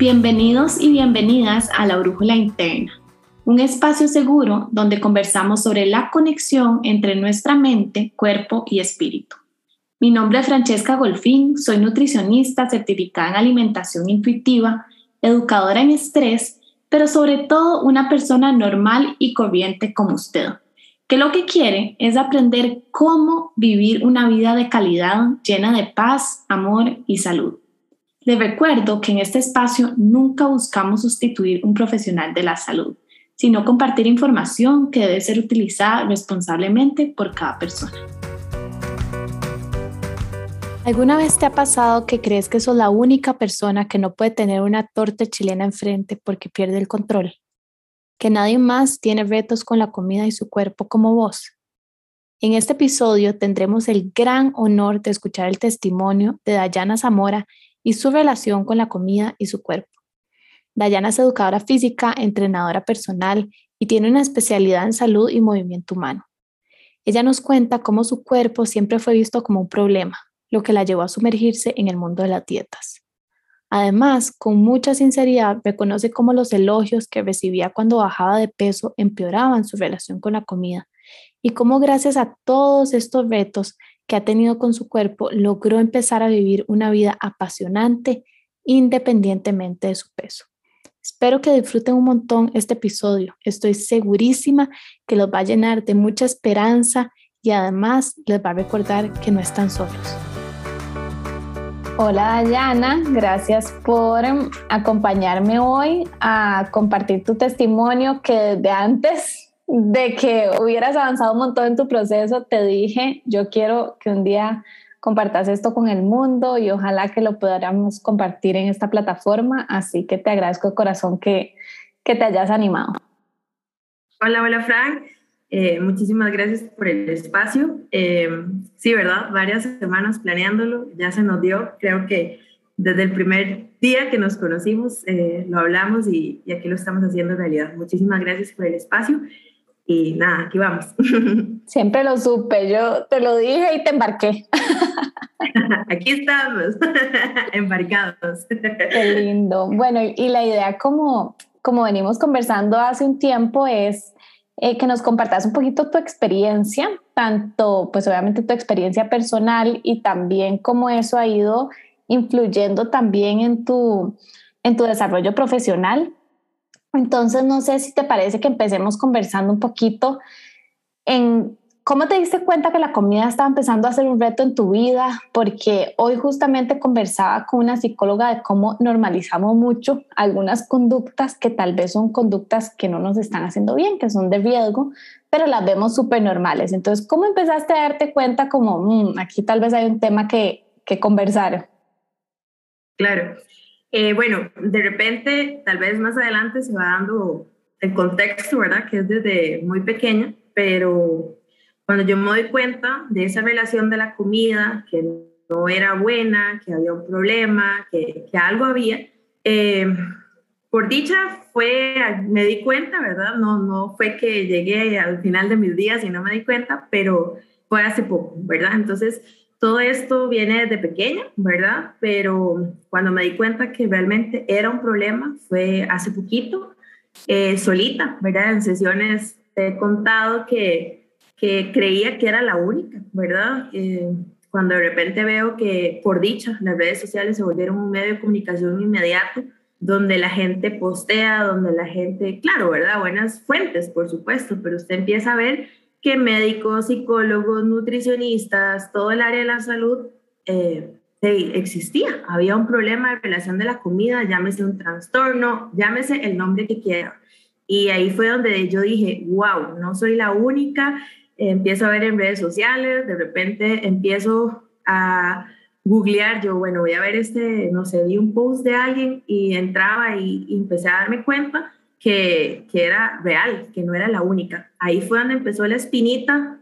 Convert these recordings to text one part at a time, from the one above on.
Bienvenidos y bienvenidas a La Brújula Interna, un espacio seguro donde conversamos sobre la conexión entre nuestra mente, cuerpo y espíritu. Mi nombre es Francesca Golfín, soy nutricionista certificada en alimentación intuitiva, educadora en estrés, pero sobre todo una persona normal y corriente como usted, que lo que quiere es aprender cómo vivir una vida de calidad llena de paz, amor y salud. Les recuerdo que en este espacio nunca buscamos sustituir un profesional de la salud, sino compartir información que debe ser utilizada responsablemente por cada persona. ¿Alguna vez te ha pasado que crees que sos la única persona que no puede tener una torta chilena enfrente porque pierde el control? ¿Que nadie más tiene retos con la comida y su cuerpo como vos? En este episodio tendremos el gran honor de escuchar el testimonio de Dayana Zamora y su relación con la comida y su cuerpo. Dayana es educadora física, entrenadora personal y tiene una especialidad en salud y movimiento humano. Ella nos cuenta cómo su cuerpo siempre fue visto como un problema, lo que la llevó a sumergirse en el mundo de las dietas. Además, con mucha sinceridad, reconoce cómo los elogios que recibía cuando bajaba de peso empeoraban su relación con la comida y cómo gracias a todos estos retos que ha tenido con su cuerpo, logró empezar a vivir una vida apasionante independientemente de su peso. Espero que disfruten un montón este episodio. Estoy segurísima que los va a llenar de mucha esperanza y además les va a recordar que no están solos. Hola Dayana, gracias por acompañarme hoy a compartir tu testimonio que desde antes de que hubieras avanzado un montón en tu proceso te dije, yo quiero que un día compartas esto con el mundo y ojalá que lo podamos compartir en esta plataforma, así que te agradezco de corazón que, que te hayas animado. Hola, hola Frank. Eh, muchísimas gracias por el espacio. Eh, sí, ¿verdad? Varias semanas planeándolo, ya se nos dio. Creo que desde el primer día que nos conocimos eh, lo hablamos y, y, aquí lo estamos haciendo realidad. Muchísimas gracias por el espacio. Y nada, aquí vamos. Siempre lo supe, yo te lo dije y te embarqué. Aquí estamos, embarcados. Qué lindo. Bueno, y la idea como, como venimos conversando hace un tiempo es eh, que nos compartas un poquito tu experiencia, tanto pues obviamente tu experiencia personal y también cómo eso ha ido influyendo también en tu, en tu desarrollo profesional. Entonces, no sé si te parece que empecemos conversando un poquito en ¿Cómo te diste cuenta que la comida estaba empezando a ser un reto en tu vida? Porque hoy justamente conversaba con una psicóloga de cómo normalizamos mucho algunas conductas que tal vez son conductas que no nos están haciendo bien, que son de riesgo, pero las vemos súper normales. Entonces, ¿cómo empezaste a darte cuenta como, mm, aquí tal vez hay un tema que, que conversar? Claro. Eh, bueno, de repente, tal vez más adelante se va dando el contexto, ¿verdad? Que es desde muy pequeña, pero cuando yo me doy cuenta de esa relación de la comida, que no era buena, que había un problema, que, algo había, eh, por dicha fue, me di cuenta, ¿verdad? No, no fue que llegué al final de mis días y no me di cuenta, pero fue hace poco, ¿verdad? Entonces, todo esto viene desde pequeña, ¿verdad? Pero cuando me di cuenta que realmente era un problema fue hace poquito, eh, solita, ¿verdad? En sesiones he contado que que creía que era la única, ¿verdad? Eh, cuando de repente veo que, por dicha, las redes sociales se volvieron un medio de comunicación inmediato, donde la gente postea, donde la gente, claro, ¿verdad? Buenas fuentes, por supuesto, pero usted empieza a ver que médicos, psicólogos, nutricionistas, todo el área de la salud eh, existía. Había un problema de relación de la comida, llámese un trastorno, llámese el nombre que quiera. Y ahí fue donde yo dije, wow, no soy la única empiezo a ver en redes sociales, de repente empiezo a googlear, yo, bueno, voy a ver este, no sé, vi un post de alguien y entraba y, empecé a darme cuenta que, que, era real, que no era la única. Ahí fue donde empezó la espinita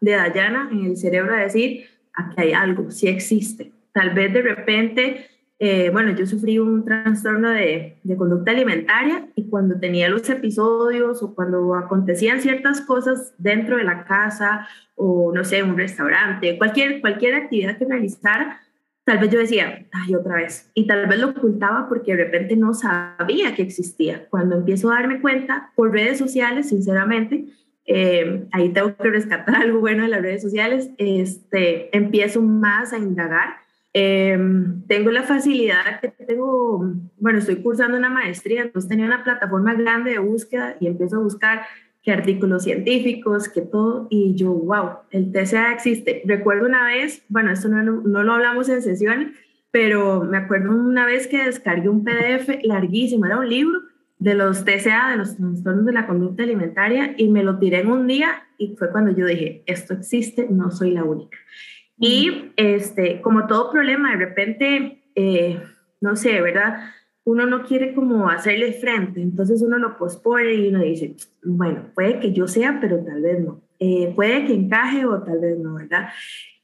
de Dayana en el cerebro a decir, aquí hay algo, sí existe. Tal vez de repente eh, bueno, yo sufrí un trastorno de, de, conducta alimentaria y cuando tenía los episodios o cuando acontecían ciertas cosas dentro de la casa o no sé, un restaurante, cualquier, cualquier actividad que realizara, tal vez yo decía, ay, otra vez, y tal vez lo ocultaba porque de repente no sabía que existía. Cuando empiezo a darme cuenta por redes sociales, sinceramente, eh, ahí tengo que rescatar algo bueno de las redes sociales, este, empiezo más a indagar. Em, tengo la facilidad que tengo, bueno, estoy cursando una maestría, entonces tenía una plataforma grande de búsqueda y empiezo a buscar qué artículos científicos, que todo, y yo, wow, el TCA existe. Recuerdo una vez, bueno, esto no, no lo hablamos en sesión, pero me acuerdo una vez que descargué un PDF larguísimo, era un libro de los TCA, de los trastornos de la conducta alimentaria, y me lo tiré en un día y fue cuando yo dije, esto existe, no soy la única. Y mm. este, como todo problema, de repente, eh, no sé, ¿verdad? Uno no quiere como hacerle frente, entonces uno lo pospone y uno dice, bueno, puede que yo sea, pero tal vez no. Eh, puede que encaje o tal vez no, ¿verdad?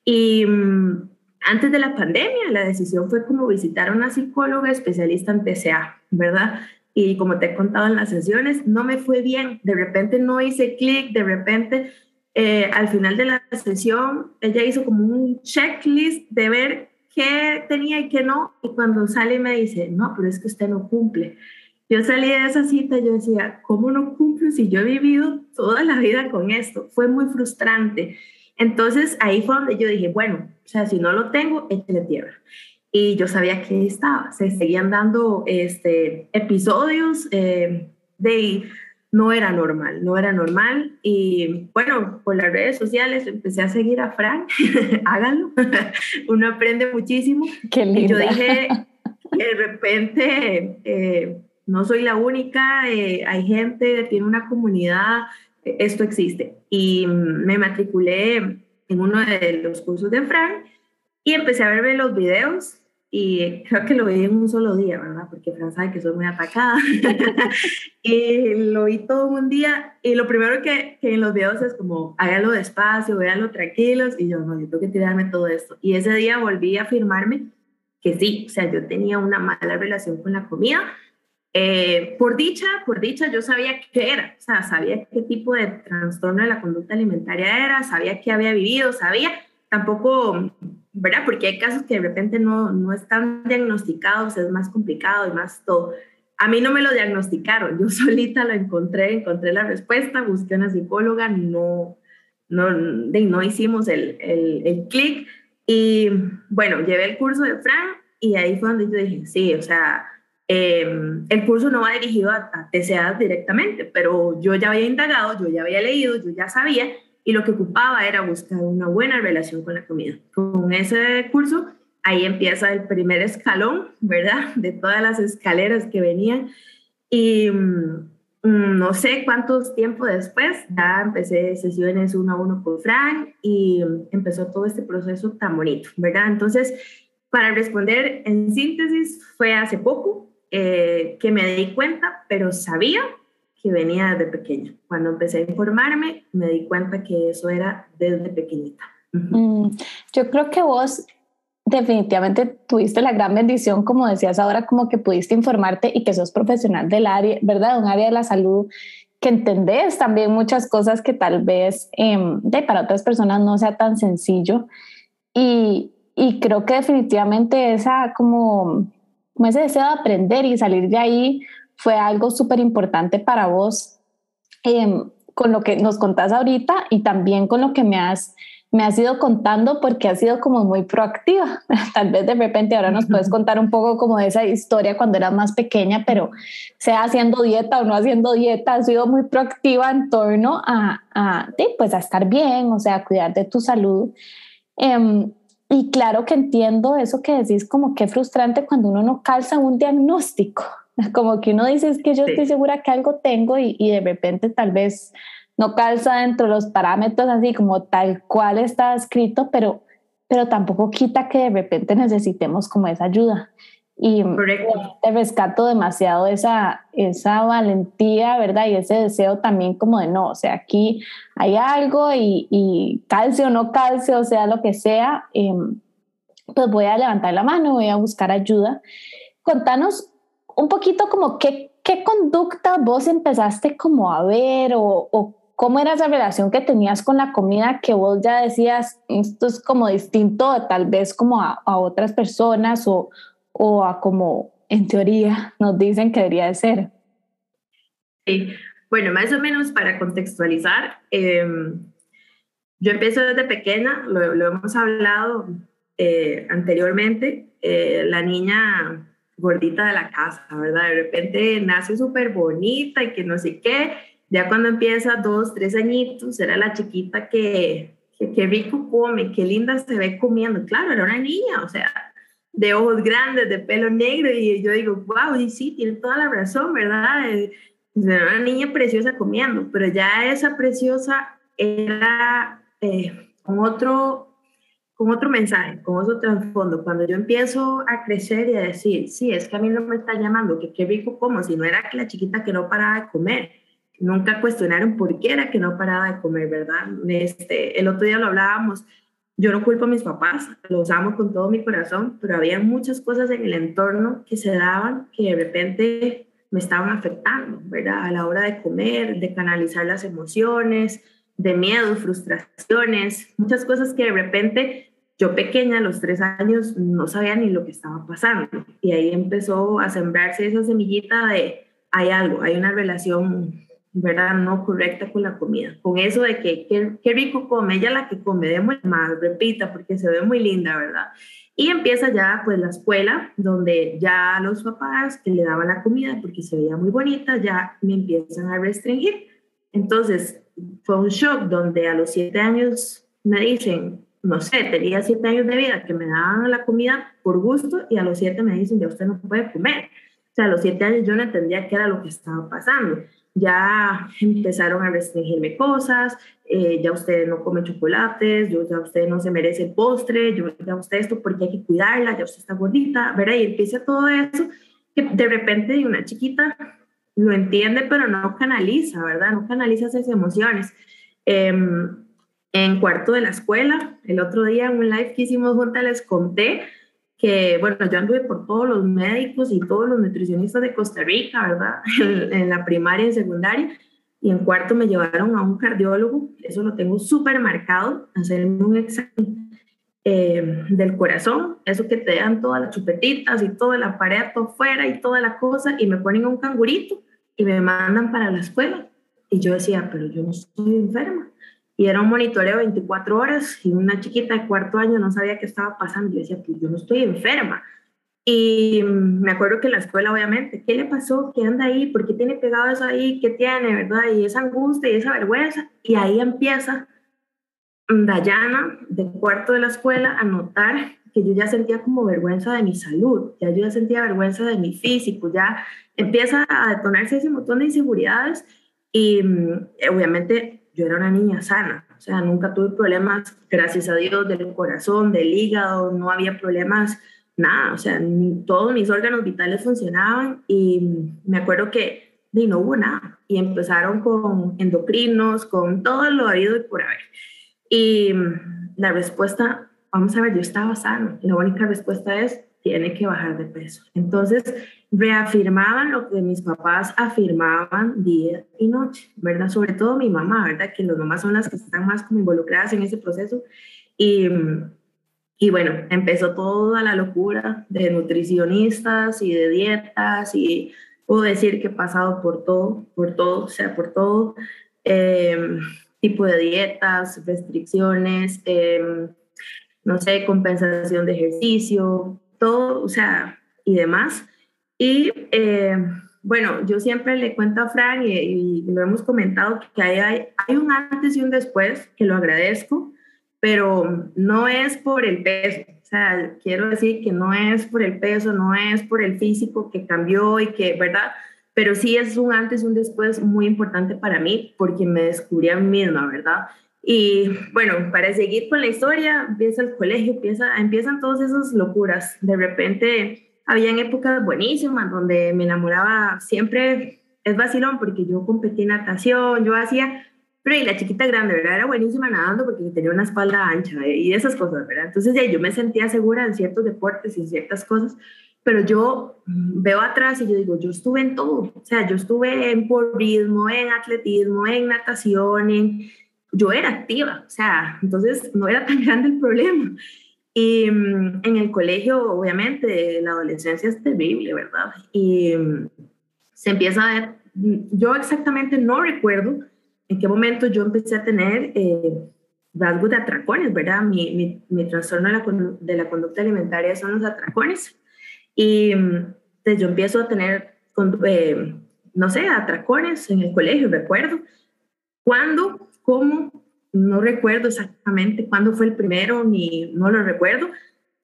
Y mm, antes de la pandemia, la decisión fue como visitar a una psicóloga especialista en TCA, ¿verdad? y como te he contado en las sesiones, no me fue bien. De repente no hice clic, de repente eh, al final de la sesión ella hizo como un checklist de ver qué tenía y qué no. Y cuando sale me dice, no, pero es que usted no cumple. Yo salí de esa cita y yo decía, ¿cómo no cumple si yo he vivido toda la vida con esto? Fue muy frustrante. Entonces ahí fue donde yo dije, bueno, o sea, si no lo tengo, échale tierra y yo sabía que estaba. Se seguían dando este, episodios eh, de no era normal, no era normal. Y bueno, por las redes sociales empecé a seguir a Frank, háganlo, uno aprende muchísimo. Qué y yo dije, de repente, eh, no soy la única, eh, hay gente, tiene una comunidad, esto existe. Y me matriculé en uno de los cursos de Frank y empecé a verme los videos y creo que lo vi en un solo día, ¿verdad? Porque Fran sabe que soy muy atacada. y lo vi todo un día y lo primero que, que, en los videos es como, háganlo despacio, véanlo tranquilos y yo, no, yo tengo que tirarme todo esto. Y ese día volví a afirmarme que sí, o sea, yo tenía una mala relación con la comida. Eh, por dicha, por dicha, yo sabía qué era, o sea, sabía qué tipo de trastorno de la conducta alimentaria era, sabía qué había vivido, sabía, tampoco ¿verdad? Porque hay casos que de repente no, no están diagnosticados, es más complicado y más todo. A mí no me lo diagnosticaron, yo solita lo encontré, encontré la respuesta, busqué una psicóloga, no, no, no hicimos el, el, el clic y bueno, llevé el curso de Fran y ahí fue donde yo dije, sí, o sea, em, el curso no va dirigido a, a TCA directamente, pero yo ya había indagado, yo ya había leído, yo ya sabía y lo que ocupaba era buscar una buena relación con la comida. Con ese curso, ahí empieza el primer escalón, ¿verdad? De todas las escaleras que venían. Y mm, no sé cuántos tiempo después, ya empecé sesiones uno a uno con Frank y empezó todo este proceso tan bonito, ¿verdad? Entonces, para responder en síntesis, fue hace poco eh, que me di cuenta, pero sabía que venía desde pequeña. Cuando empecé a informarme, me di cuenta que eso era desde pequeñita. Mm, yo creo que vos definitivamente tuviste la gran bendición, como decías ahora, como que pudiste informarte y que sos profesional del área, ¿verdad? Un área de la salud que entendés también muchas cosas que tal vez em, de, para otras personas no sea tan sencillo. Y, y creo que definitivamente esa como, como ese deseo de aprender y salir de ahí fue algo súper importante para vos em, con lo que nos contás ahorita y también con lo que me has, me has ido contando porque has sido como muy proactiva. Tal vez de repente ahora nos puedes contar un poco como de esa historia cuando eras más pequeña, pero sea haciendo dieta o no haciendo dieta, has sido muy proactiva en torno a, a pues a estar bien, o sea, a cuidar de tu salud. Em, y claro que entiendo eso que decís como que frustrante cuando uno no calza un diagnóstico. Como que uno dice, es que yo estoy segura que algo tengo y, y, de repente tal vez no calza dentro de los parámetros así como tal cual está escrito, pero, pero tampoco quita que de repente necesitemos como esa ayuda. Y te rescato demasiado esa, esa valentía, ¿verdad? Y ese deseo también como de no, o sea, aquí hay algo y, y calcio o no calcio, o sea, lo que sea, em, pues voy a levantar la mano, voy a buscar ayuda. Contanos un poquito como qué, qué conducta vos empezaste como a ver o, o ¿cómo era esa relación que tenías con la comida que vos ya decías, esto es como distinto tal vez como a, a otras personas o, o a como en teoría nos dicen que debería de ser? Sí, bueno, más o menos para contextualizar, em, yo empiezo desde pequeña, lo, lo hemos hablado eh, anteriormente, eh, la niña gordita de la casa, ¿verdad? De repente nace súper bonita y que no sé qué, ya cuando empieza dos, tres añitos, era la chiquita que, que, rico come, qué linda se ve comiendo. Claro, era una niña, o sea, de ojos grandes, de pelo negro, y yo digo, wow, y sí, tiene toda la razón, ¿verdad? Eh, era una niña preciosa comiendo, pero ya esa preciosa era eh, otro, con otro mensaje, con otro trasfondo. Cuando yo empiezo a crecer y a decir, sí, es que a mí no me está llamando, que qué rico como, si no era que la chiquita que no paraba de comer. Nunca cuestionaron por qué era que no paraba de comer, ¿verdad? Este, el otro día lo hablábamos, yo no culpo a mis papás, los amo con todo mi corazón, pero había muchas cosas en el entorno que se daban que de repente me estaban afectando, ¿verdad? A la hora de comer, de canalizar las emociones, de miedo, frustraciones, muchas cosas que de repente yo pequeña, a los tres años, no sabía ni lo que estaba pasando. Y ahí empezó a sembrarse esa semillita de hay algo, hay una relación, ¿verdad? No correcta con la comida. Con eso de que qué, rico come, ella la que come, démosle más, repita, porque se ve muy linda, ¿verdad? Y empieza ya pues la escuela, donde ya los papás que le daban la comida porque se veía muy bonita, ya me empiezan a restringir. Entonces fue un shock donde a los siete años me dicen, no sé, tenía siete años de vida que me daban la comida por gusto y a los siete me dicen, ya usted no puede comer. O sea, a los siete años yo no entendía qué era lo que estaba pasando ya empezaron a restringirme cosas, eh, ya usted no come chocolates, yo, ya usted no se merece el postre, yo, ya usted esto porque hay que cuidarla, ya usted está gordita, ¿verdad? Y empieza todo eso que de repente una chiquita lo entiende, pero no canaliza, ¿verdad? No canaliza esas emociones. Em, en cuarto de la escuela, el otro día en un live que hicimos juntas les conté que, bueno, yo anduve por todos los médicos y todos los nutricionistas de Costa Rica, ¿verdad? en, la primaria y secundaria. Y en cuarto me llevaron a un cardiólogo, eso lo tengo súper marcado, hacerme un examen eh, del corazón, eso que te dan todas las chupetitas y todo el aparato afuera y toda la cosa, y me ponen un cangurito y me mandan para la escuela. Y yo decía, pero yo no estoy enferma y era un monitoreo 24 horas y una chiquita de cuarto año no sabía qué estaba pasando. Yo decía, pues yo no estoy enferma. Y me acuerdo que en la escuela, obviamente, ¿qué le pasó? ¿Qué anda ahí? ¿Por qué tiene pegado eso ahí? ¿Qué tiene, verdad? Y esa angustia y esa vergüenza. Y ahí empieza Dayana, de cuarto de la escuela, a notar que yo ya sentía como vergüenza de mi salud, ya yo ya sentía vergüenza de mi físico, ya empieza a detonarse ese montón de inseguridades y mm, obviamente yo era una niña sana, o sea, nunca tuve problemas, gracias a Dios, del corazón, del hígado, no había problemas, nada, o sea, todos mis órganos vitales funcionaban y me acuerdo que no hubo nada y empezaron con endocrinos, con todo lo habido y por haber. Y la respuesta, vamos a ver, yo estaba sano, la única respuesta es, tiene que bajar de peso. Entonces, reafirmaban lo que mis papás afirmaban día y noche, ¿verdad? Sobre todo mi mamá, ¿verdad? Que las mamás son las que están más como involucradas en ese proceso. Y, y bueno, empezó toda la locura de nutricionistas y de dietas y puedo decir que he pasado por todo, por todo, o sea, por todo em, tipo de dietas, restricciones, em, no sé, compensación de ejercicio, todo, o sea, y demás. Y eh, bueno, yo siempre le cuento a Fran y, lo hemos comentado que hay, hay, hay, un antes y un después, que lo agradezco, pero no es por el peso. O sea, quiero decir que no es por el peso, no es por el físico que cambió y que, ¿verdad? Pero sí es un antes y un después muy importante para mí porque me descubrí a mí misma, ¿verdad? Y bueno, para seguir con la historia, empieza el colegio, empieza, empiezan todas esas locuras. De repente, habían épocas buenísimas donde me enamoraba siempre, es vacilón porque yo competí en natación, yo hacía, pero y la chiquita grande, ¿verdad? Era buenísima nadando porque tenía una espalda ancha y esas cosas, ¿verdad? Entonces ya yo me sentía segura en ciertos deportes y ciertas cosas. Pero yo veo atrás y yo digo, yo estuve en todo, o sea, yo estuve en porrismo, en atletismo, en natación, en... yo era activa, o sea, entonces no era tan grande el problema. Y mm, en el colegio, obviamente, la adolescencia es terrible, ¿verdad? Y mm, se empieza a ver, mm, yo exactamente no recuerdo en qué momento yo empecé a tener eh, rasgos de atracones, ¿verdad? Mi, mi, mi trastorno de la, de la, conducta alimentaria son los atracones. Y entonces yo empiezo a tener, eh, no sé, atracones en el colegio, recuerdo. ¿Cuándo? ¿Cómo? no recuerdo exactamente cuándo fue el primero, ni no lo recuerdo,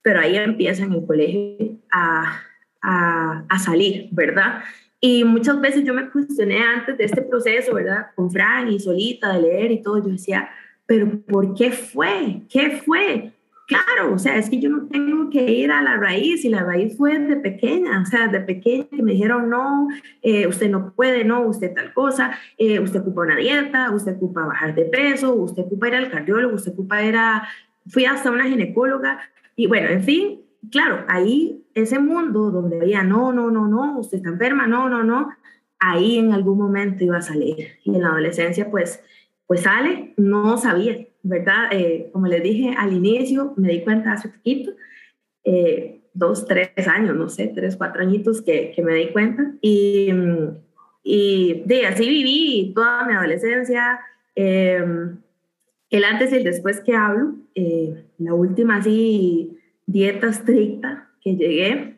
pero ahí empieza en el colegio a, a, salir, ¿verdad? Y muchas veces yo me cuestioné antes de este proceso, ¿verdad? Con Fran y solita de leer y todo, yo decía, pero ¿por qué fue? ¿Qué fue? Claro, o sea, es que yo no tengo que ir a la raíz y la raíz fue de pequeña, o sea, de pequeña que me dijeron, no, eh, usted no puede, no, usted tal cosa, eh, usted ocupa una dieta, usted ocupa bajar de peso, usted ocupa ir al cardiólogo, usted ocupa ir a, fui hasta una ginecóloga y bueno, en fin, claro, ahí ese mundo donde había, no, no, no, no, usted está enferma, no, no, no, ahí en algún momento iba a salir y en la adolescencia pues, pues sale, no sabía, ¿verdad? Eh, como les dije al inicio, me di cuenta hace poquito, eh, dos, tres años, no sé, tres, cuatro añitos que, que me di cuenta. Y, y de así viví toda mi adolescencia. Eh, el antes y el después que hablo, la última así dieta estricta que llegué,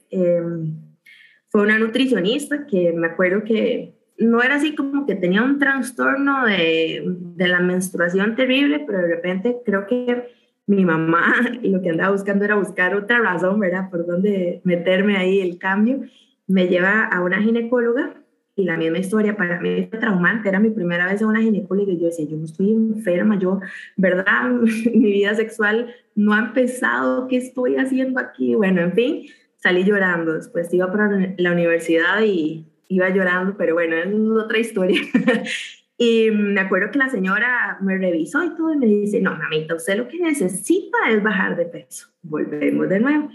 fue una nutricionista que me acuerdo que no era así como que tenía un trastorno de, de, la menstruación terrible, pero de repente creo que mi mamá lo que andaba buscando era buscar otra razón, ¿verdad? Por dónde meterme ahí el cambio. Me lleva a una ginecóloga y la misma historia para mí fue traumante. Era mi primera vez a una ginecóloga y yo decía, yo no estoy enferma, yo, ¿verdad? mi vida sexual no ha empezado, ¿qué estoy haciendo aquí? Bueno, en fin, salí llorando. Después iba para la universidad y iba llorando, pero bueno, es otra historia. y me acuerdo que la señora me revisó y todo y me dice, no, mamita, usted lo que necesita es bajar de peso. Volvemos de nuevo.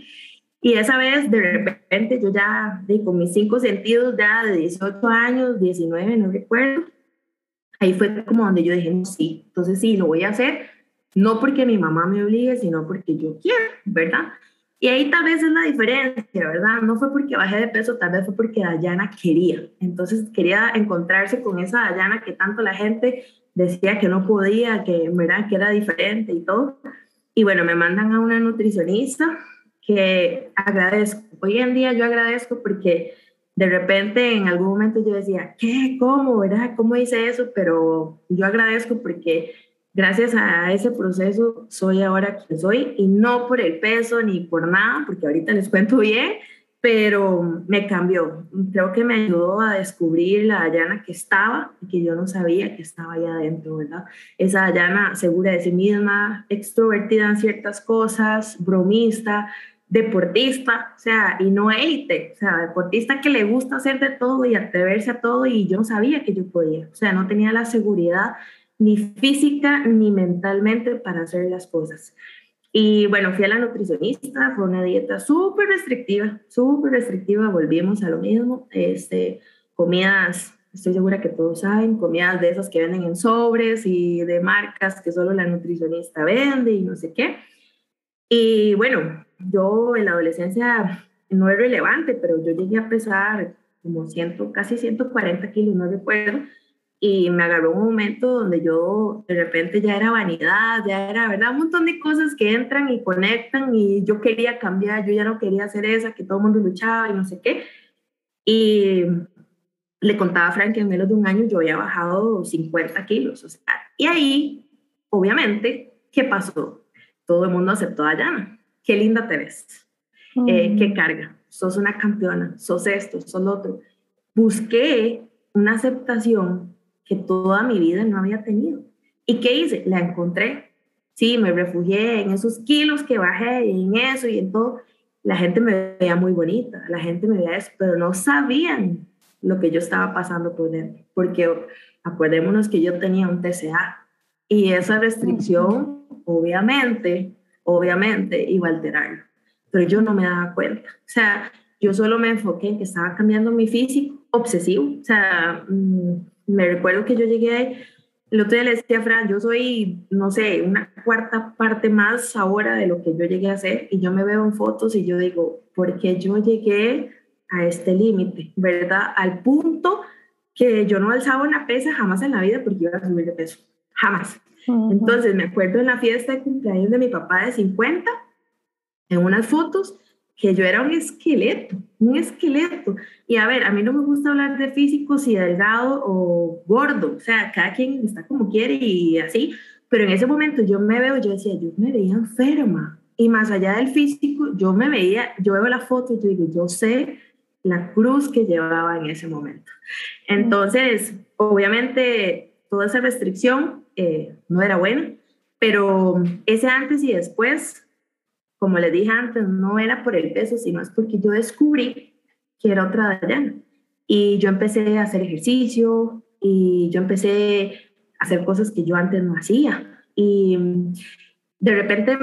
Y esa vez, de repente, yo ya, con mis cinco sentidos, ya de 18 años, 19, no recuerdo, ahí fue como donde yo dije, no, sí, entonces sí, lo voy a hacer, no porque mi mamá me obligue, sino porque yo quiero, ¿verdad? Y ahí tal vez es la diferencia, ¿verdad? No fue porque bajé de peso, tal vez fue porque Dayana quería. Entonces quería encontrarse con esa Dayana que tanto la gente decía que no podía, que, ¿verdad? que era diferente y todo. Y bueno, me mandan a una nutricionista que agradezco. Hoy en día yo agradezco porque de repente en algún momento yo decía, ¿qué? ¿Cómo? ¿Verdad? ¿Cómo hice eso? Pero yo agradezco porque gracias a ese proceso soy ahora quien soy y no por el peso ni por nada, porque ahorita les cuento bien, pero me cambió. Creo que me ayudó a descubrir la Dayana que estaba y que yo no sabía que estaba allá adentro, ¿verdad? Esa Dayana segura de sí misma, extrovertida en ciertas cosas, bromista, deportista, o sea, y no élite, o sea, deportista que le gusta hacer de todo y atreverse a todo y yo no sabía que yo podía, o sea, no tenía la seguridad ni física ni mentalmente para hacer las cosas. Y bueno, fui a la nutricionista, fue una dieta súper restrictiva, súper restrictiva, volvimos a lo mismo, este, comidas, estoy segura que todos saben, comidas de esas que venden en sobres y de marcas que solo la nutricionista vende y no sé qué. Y bueno, yo en la adolescencia no es relevante, pero yo llegué a pesar como ciento, casi 140 kilos, no recuerdo, y me agarró un momento donde yo de repente ya era vanidad, ya era, ¿verdad? Un montón de cosas que entran y conectan y yo quería cambiar, yo ya no quería hacer esa, que todo el mundo luchaba y no sé qué. Y le contaba a Frank que en menos de un año yo había bajado 50 kilos, o sea, y ahí, obviamente, ¿qué pasó? Todo el mundo aceptó a Dayana. Qué linda te ves, eh, qué carga, sos una campeona, sos esto, sos lo otro. Busqué una aceptación que toda mi vida no había tenido. ¿Y qué hice? La encontré. Sí, me refugié en esos kilos que bajé, en eso y en todo. La gente me veía muy bonita, la gente me veía eso, pero no sabían lo que yo estaba pasando por dentro, porque acordémonos que yo tenía un TCA y esa restricción, obviamente, obviamente iba a alterarlo, pero yo no me daba cuenta. O sea, yo solo me enfoqué en que estaba cambiando mi físico obsesivo. O sea, mm, me recuerdo que yo llegué, el otro día le decía a Fran, yo soy, no sé, una cuarta parte más ahora de lo que yo llegué a hacer y yo me veo en fotos y yo digo, ¿por qué yo llegué a este límite? ¿Verdad? Al punto que yo no alzaba una pesa jamás en la vida porque iba a subir de peso. Jamás. Entonces me acuerdo en la fiesta de cumpleaños de mi papá de 50, en unas fotos, que yo era un esqueleto, un esqueleto. Y a ver, a mí no me gusta hablar de físico, si delgado o gordo, o sea, cada quien está como quiere y así, pero en ese momento yo me veo, yo decía, yo me veía enferma. Y más allá del físico, yo me veía, yo veo la foto y yo digo, yo sé la cruz que llevaba en ese momento. Entonces, obviamente, toda esa restricción eh, no era buena, pero ese antes y después como les dije antes, no era por el peso, sino es porque yo descubrí que era otra Dayana. Y yo empecé a hacer ejercicio y yo empecé a hacer cosas que yo antes no hacía. Y de repente,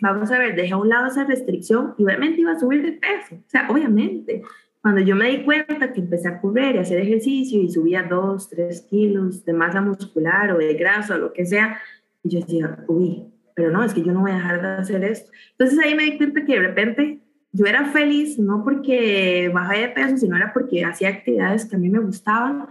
vamos a ver, dejé a un lado esa restricción y obviamente iba a subir de peso. O sea, obviamente. Cuando yo me di cuenta que empecé a correr y hacer ejercicio y subía dos, tres kilos de masa muscular o de grasa o lo que sea, yo decía, uy, pero no, es que yo no voy a dejar de hacer esto. Entonces ahí me di cuenta que de repente yo era feliz, no porque bajé de peso, sino era porque hacía actividades que a mí me gustaban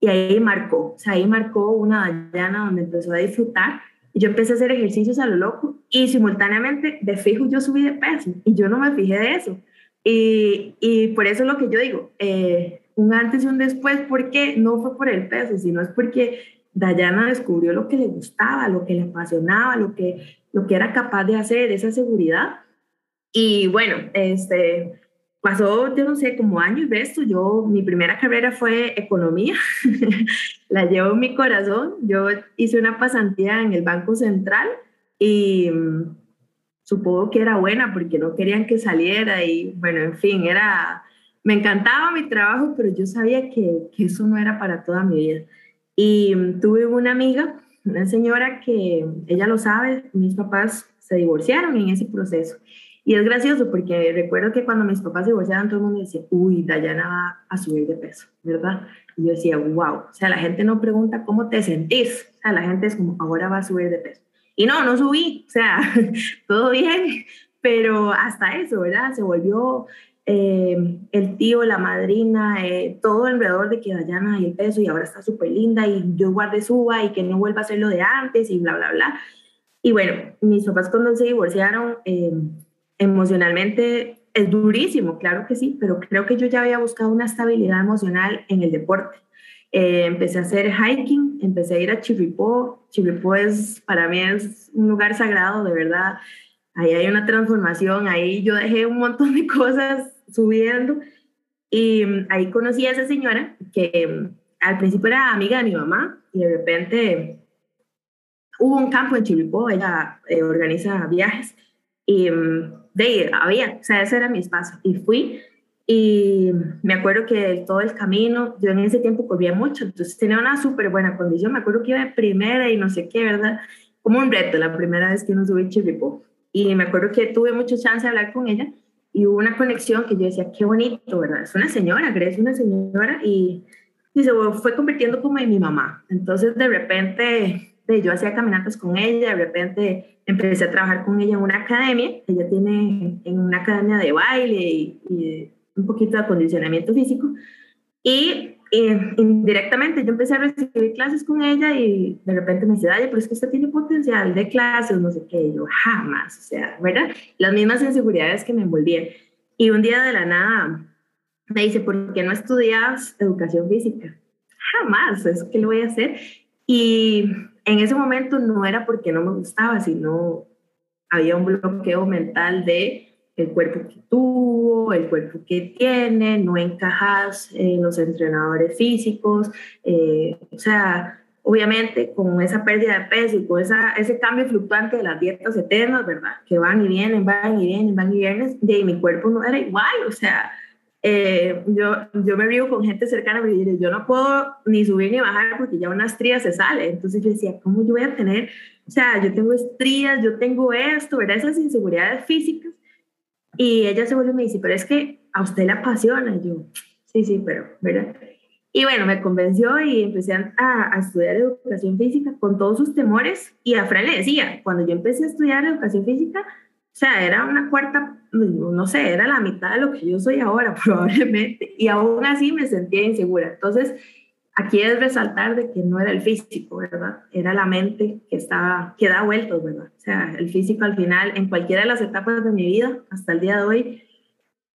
y ahí marcó, o sea, ahí marcó una Dayana donde empezó a disfrutar y yo empecé a hacer ejercicios a lo loco y simultáneamente de fijo yo subí de peso y yo no me fijé de eso. Y, y por eso es lo que yo digo, eh, un antes y un después, porque no fue por el peso, sino es porque Dayana descubrió lo que le gustaba, lo que le apasionaba, lo que, lo que era capaz de hacer, esa seguridad. Y bueno, este, pasó, yo no sé, como año y resto. Yo, mi primera carrera fue economía, la llevo en mi corazón. Yo hice una pasantía en el Banco Central y mm, supongo que era buena porque no querían que saliera y bueno, en fin, era, me encantaba mi trabajo, pero yo sabía que eso no era para toda mi vida. Y tuve una amiga, una señora que ella lo sabe, mis papás se divorciaron en ese proceso. Y es gracioso porque recuerdo que cuando mis papás se divorciaron, todo el mundo decía, uy, Dayana va a subir de peso, ¿verdad? Y yo decía, wow, o sea, la gente no pregunta cómo te sentís, o sea, la gente es como, ahora va a subir de peso. Y no, no subí, o sea, todo bien, pero hasta eso, ¿verdad? Se volvió eh, el tío, la madrina, eh, todo alrededor de que Dayana y el peso y ahora está súper linda y yo guarde suba y que no vuelva a ser lo de antes y bla, bla, bla. Y bueno, mis papás cuando se divorciaron, eh, emocionalmente es durísimo, claro que sí, pero creo que yo ya había buscado una estabilidad emocional en el deporte. empecé a hacer hiking, empecé a ir a Chirripó. Chirripó es, para mí es un lugar sagrado, de verdad. Ahí hay una transformación, ahí yo dejé un montón de cosas subiendo. Y mm, ahí conocí a esa señora que mm, al principio era amiga de mi mamá y de repente hubo un campo en Chiripó, ella eh, organiza viajes y mm, de ir, había, o sea, ese era mi espacio. Y fui y me acuerdo que todo el camino, yo en ese tiempo corría mucho, entonces tenía una súper buena condición, me acuerdo que iba de primera y no sé qué, ¿verdad? Como un reto la primera vez que nos subí a Chiripó. Y me acuerdo que tuve mucha chance de hablar con ella y hubo una conexión que yo decía, qué bonito, ¿verdad? Es una señora, es una señora y, se fue convirtiendo como en mi mamá. Entonces de repente yo hacía caminatas con ella, de repente empecé a trabajar con ella en una academia, ella tiene en una academia de baile y, y un poquito de acondicionamiento físico. Y indirectamente yo empecé a recibir clases con ella y de repente me dice, Daya, pero es que usted tiene potencial de clases, no sé qué, yo jamás, o sea, ¿verdad? Las mismas inseguridades que me envolvían. Y un día de la nada me dice, ¿por qué no estudias educación física? Jamás, ¿eso qué lo voy a hacer? Y en ese momento no era porque no me gustaba, sino había un bloqueo mental de el cuerpo que tuvo, el cuerpo que tiene, no encajas en los entrenadores físicos, eh, o sea, obviamente con esa pérdida de peso y con esa, ese cambio fluctuante de las dietas eternas, ¿verdad? Que van y vienen, van y vienen, van y vienen, de mi cuerpo no era igual, o sea, eh, yo, yo me río con gente cercana y me yo no puedo ni subir ni bajar porque ya una estría se sale. Entonces yo decía, ¿cómo yo voy a tener? O sea, yo tengo estrías, yo tengo esto, ¿verdad? Esas inseguridades físicas y ella se vuelve y me dice, pero es que a usted le apasiona. Y yo, sí, sí, pero, ¿verdad? Y bueno, me convenció y empecé a, a, estudiar educación física con todos sus temores. Y a Fran le decía, cuando yo empecé a estudiar educación física, o sea, era una cuarta, no sé, era la mitad de lo que yo soy ahora probablemente. Y aún así me sentía insegura. Entonces, aquí es resaltar de que no era el físico, ¿verdad? Era la mente que estaba, que da vueltos, ¿verdad? O sea, el físico al final, en cualquiera de las etapas de mi vida, hasta el día de hoy,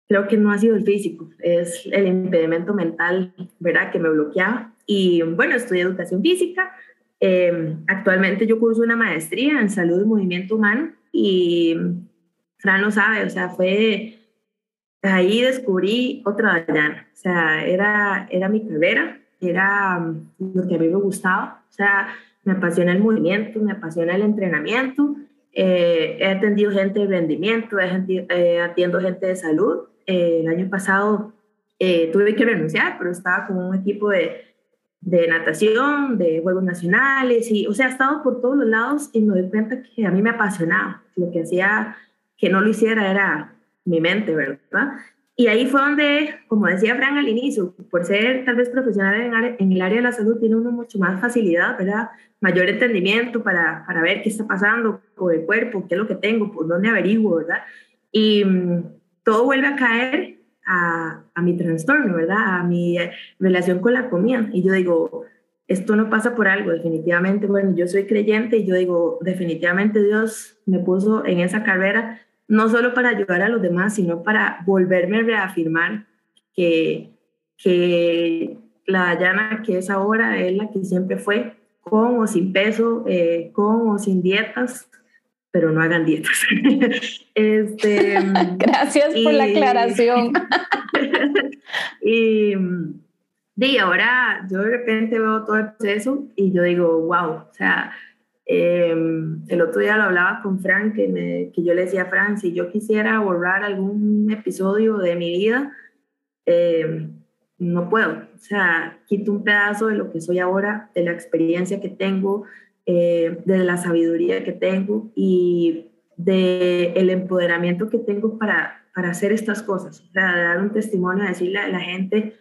creo que no ha sido el físico, es el impedimento mental, ¿verdad? Que me bloqueaba. Y bueno, estudié educación física. Em, actualmente yo curso una maestría en salud y movimiento humano y Fran lo sabe, o sea, fue ahí descubrí otra Dayana, o sea, era, era mi carrera, era mm, lo que a mí me gustaba, o sea, me apasiona el movimiento, me apasiona el entrenamiento, eh, he atendido gente de rendimiento, eh, atiendo gente de salud eh, el año pasado eh, tuve que renunciar, pero estaba con un equipo de, de, natación, de Juegos Nacionales, y, o sea, he estado por todos los lados y me doy cuenta que a mí me apasionaba. Lo que hacía que no lo hiciera era mi mente, ¿verdad? Y ahí fue donde, como decía Fran al inicio, por ser tal vez profesional en, el área de la salud, tiene uno mucho más facilidad, ¿verdad? Mayor entendimiento para, para ver qué está pasando con el cuerpo, qué es lo que tengo, por dónde averiguo, ¿verdad? Y mm, todo vuelve a caer a, a, mi trastorno, ¿verdad? A mi relación con la comida. Y yo digo, esto no pasa por algo, definitivamente. Bueno, yo soy creyente y yo digo, definitivamente Dios me puso en esa carrera no solo para ayudar a los demás, sino para volverme a reafirmar que, que la Dayana que es ahora es la que siempre fue, con o sin peso, eh, con o sin dietas, pero no hagan dietas. este, Gracias por la aclaración. y, y ahora yo de repente veo todo el proceso y yo digo, wow, o sea, em, el otro día lo hablaba con Frank, que, me, que yo le decía a Frank, si yo quisiera borrar algún episodio de mi vida, em, no puedo. O sea, quito un pedazo de lo que soy ahora, de la experiencia que tengo, eh, de la sabiduría que tengo y de el empoderamiento que tengo para, para hacer estas cosas, para dar un testimonio, decirle a la gente,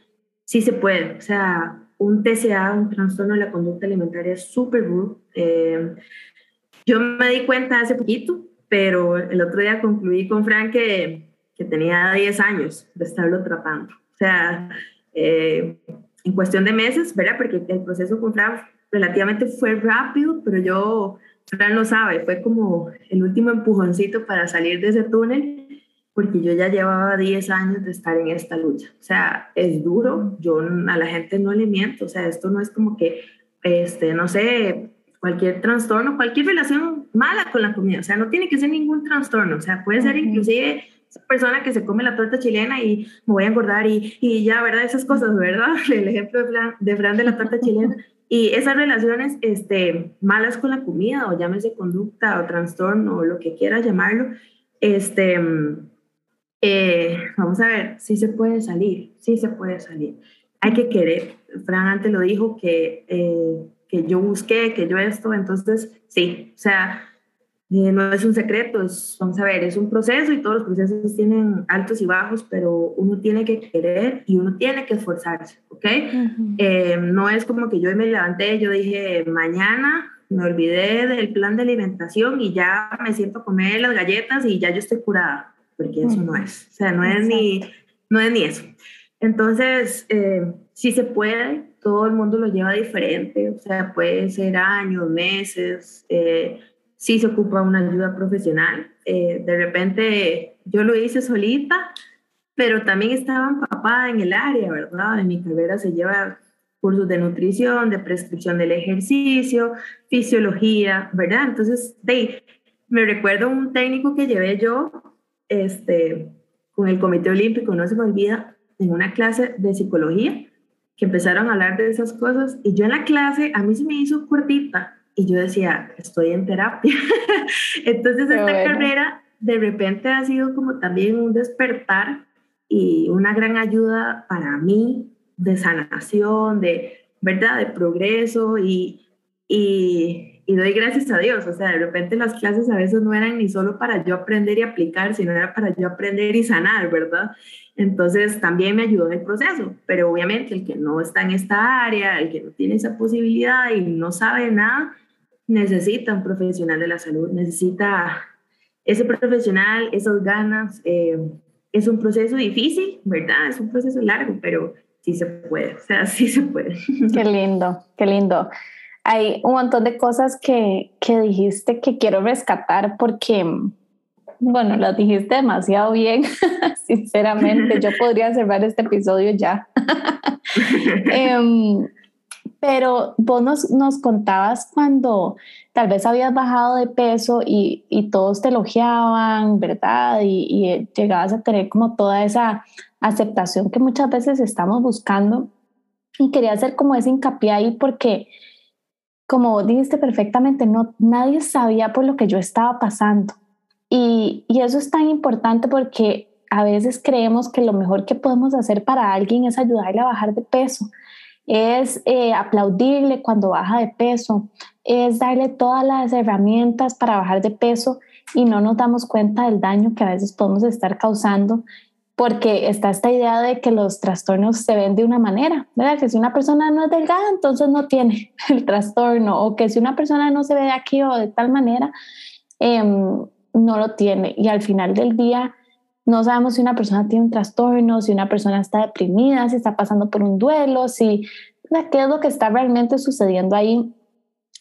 sí se puede, o sea, un TCA, un trastorno de la conducta alimentaria súper duro. Eh, yo me di cuenta hace poquito, pero el otro día concluí con Frank que, que tenía 10 años de estarlo tratando. O sea, eh, en cuestión de meses, ¿verdad? Porque el proceso con Frank relativamente fue rápido, pero yo, Fran lo sabe, fue como el último empujoncito para salir de ese túnel, porque yo ya llevaba 10 años de estar en esta lucha. O sea, es duro, yo a la gente no le miento, o sea, esto no es como que, este, no sé, cualquier trastorno, cualquier relación mala con la comida, o sea, no tiene que ser ningún trastorno, o sea, puede ser inclusive esa persona que se come la torta chilena y me voy a engordar y, y ya, ¿verdad? Esas cosas, ¿verdad? El ejemplo de Fran de, Fran de la torta chilena. Y esas relaciones este, malas con la comida, o llámese conducta o trastorno, o lo que quieras llamarlo, este, eh, vamos a ver, sí se puede salir, sí se puede salir. Hay que querer. Fran antes lo dijo que, eh, que yo busqué, que yo esto, entonces sí, o sea, eh, no es un secreto, es, vamos a ver, es un proceso y todos los procesos tienen altos y bajos, pero uno tiene que querer y uno tiene que esforzarse, ¿ok? Eh, no es como que yo me levanté, yo dije, mañana me olvidé del plan de alimentación y ya me siento a comer las galletas y ya yo estoy curada, porque eso no es, o sea, no es, ni, no es ni eso. Entonces, eh, sí se puede, todo el mundo lo lleva diferente, o sea, puede ser años, meses, eh, sí se ocupa una ayuda profesional. Eh, de repente yo lo hice solita, pero también estaba empapada en el área, ¿verdad? En mi carrera se lleva cursos de nutrición, de prescripción del ejercicio, fisiología, ¿verdad? Entonces, de, me recuerdo un técnico que llevé yo este, con el Comité Olímpico, no se me olvida, en una clase de psicología, que empezaron a hablar de esas cosas, y yo en la clase, a mí se me hizo cortita, y yo decía, estoy en terapia. Entonces esta carrera de repente ha sido como también un despertar y una gran ayuda para mí de sanación, de verdad, de progreso y, y, y doy gracias a Dios, o sea, de repente las clases a veces no eran ni solo para yo aprender y aplicar, sino era para yo aprender y sanar, ¿verdad? Entonces también me ayudó en el proceso, pero obviamente el que no está en esta área, el que no tiene esa posibilidad y no sabe nada, necesita un profesional de la salud, necesita ese profesional, esas ganas. Eh, es un proceso difícil, ¿verdad? Es un proceso largo, pero sí se puede, o sea, sí se puede. Qué lindo, qué lindo. Hay un montón de cosas que, que dijiste que quiero rescatar porque bueno, lo dijiste demasiado bien, sinceramente. Yo podría cerrar este episodio ya. Em, pero vos nos, nos, contabas cuando tal vez habías bajado de peso y, y todos te elogiaban, ¿verdad? Y, y, llegabas a tener como toda esa aceptación que muchas veces estamos buscando. Y quería hacer como ese hincapié ahí porque, como dijiste perfectamente, no, nadie sabía por lo que yo estaba pasando. Y, eso es tan importante porque a veces creemos que lo mejor que podemos hacer para alguien es ayudarle a bajar de peso, es eh, aplaudirle cuando baja de peso, es darle todas las herramientas para bajar de peso y no nos damos cuenta del daño que a veces podemos estar causando porque está esta idea de que los trastornos se ven de una manera, ¿verdad? Que si una persona no es delgada, entonces no tiene el trastorno, o que si una persona no se ve de aquí o de tal manera, eh, no lo tiene y al final del día no sabemos si una persona tiene un trastorno, si una persona está deprimida, si está pasando por un duelo, si qué es lo que está realmente sucediendo ahí.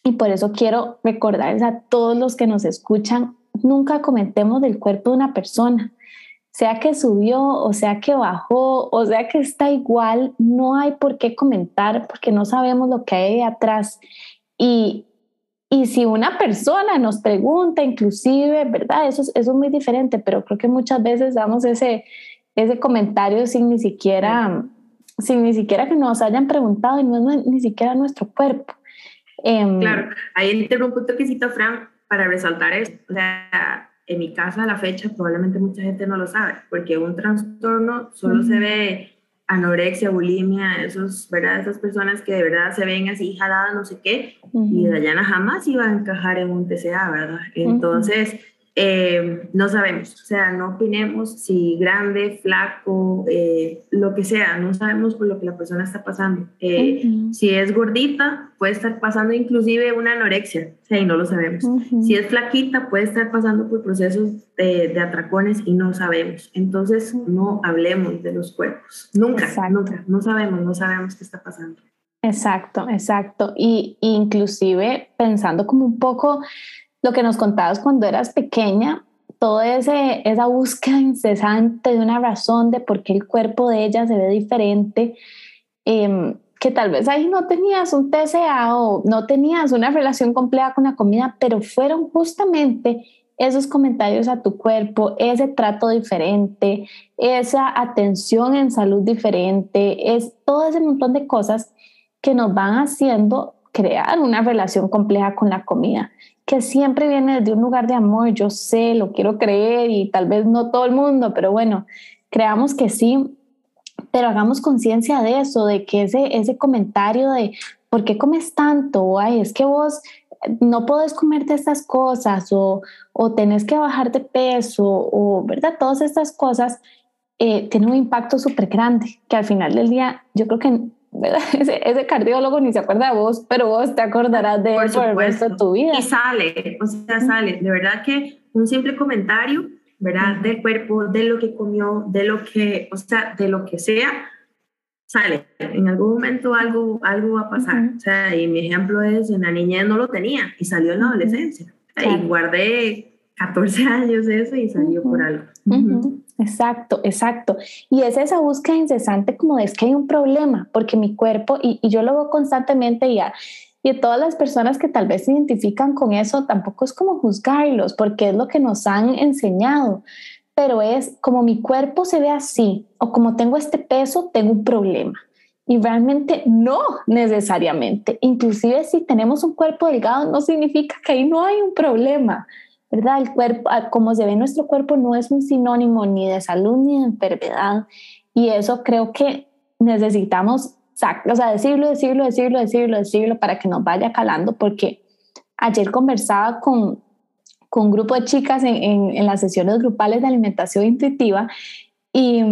Y por eso quiero recordarles a todos los que nos escuchan, nunca comentemos del cuerpo de una persona, sea que subió o sea que bajó o sea que está igual, no hay por qué comentar porque no sabemos lo que hay atrás. Y, y si una persona nos pregunta, inclusive, ¿verdad? Eso, eso es muy diferente, pero creo que muchas veces damos ese, ese comentario sin ni siquiera, sin ni siquiera que nos hayan preguntado y no es ni siquiera nuestro cuerpo. Em, claro, ahí interrumpo un toquecito, Fran, para resaltar esto. O sea, en mi caso, a la fecha, probablemente mucha gente no lo sabe, porque un trastorno solo se ve anorexia, bulimia, esos, ¿verdad? Esas personas que de verdad se ven así jaladas, no sé qué, y Dayana jamás iba a encajar en un TCA, ¿verdad? Entonces, eh, no sabemos, o sea, no opinemos si grande, flaco, eh, lo que sea, no sabemos por lo que la persona está pasando. Eh, si es gordita, puede estar pasando inclusive una anorexia, o sea, y no lo sabemos. Si es flaquita, puede estar pasando por procesos de, atracones y no sabemos. Entonces, no hablemos de los cuerpos, nunca, nunca, no sabemos, no sabemos qué está pasando. Exacto, exacto. Y inclusive pensando como un poco lo que nos contabas cuando eras pequeña, toda esa búsqueda incesante de una razón de por qué el cuerpo de ella se ve diferente, em, que tal vez ahí no tenías un TCA o no tenías una relación compleja con la comida, pero fueron justamente esos comentarios a tu cuerpo, ese trato diferente, esa atención en salud diferente, es todo ese montón de cosas que nos van haciendo crear una relación compleja con la comida que siempre viene desde un lugar de amor, yo sé, lo quiero creer y tal vez no todo el mundo, pero bueno, creamos que sí, pero hagamos conciencia de eso, de que ese, ese comentario de ¿por qué comes tanto? Ay, es que vos no podés comerte estas cosas o, o tenés que bajar de peso o, ¿verdad? Todas estas cosas eh, tienen un impacto súper grande que al final del día yo creo que Ese, cardiólogo ni se acuerda de vos, pero vos te acordarás de él por el resto de tu vida. Y sale, o sea, sale. De verdad que un simple comentario, ¿verdad? Del cuerpo, de lo que comió, de lo que, o sea, de lo que sea, sale. En algún momento algo, algo va a pasar. O sea, y mi ejemplo es, en la niñez no lo tenía y salió en la adolescencia. Y guardé 14 años eso y salió por algo. Exacto, exacto. Y es esa búsqueda incesante como de es que hay un problema, porque mi cuerpo, y, yo lo veo constantemente ya, y todas las personas que tal vez se identifican con eso, tampoco es como juzgarlos, porque es lo que nos han enseñado, pero es como mi cuerpo se ve así, o como tengo este peso, tengo un problema. Y realmente no necesariamente. Inclusive si tenemos un cuerpo delgado, no significa que ahí no hay un problema ¿verdad? El cuerpo, ah, como se ve nuestro cuerpo, no es un sinónimo ni de salud ni de enfermedad. Y eso creo que necesitamos, o sea, decirlo, decirlo, decirlo, decirlo, decirlo para que nos vaya calando, porque ayer conversaba con, con un grupo de chicas en, en, las sesiones grupales de alimentación intuitiva y,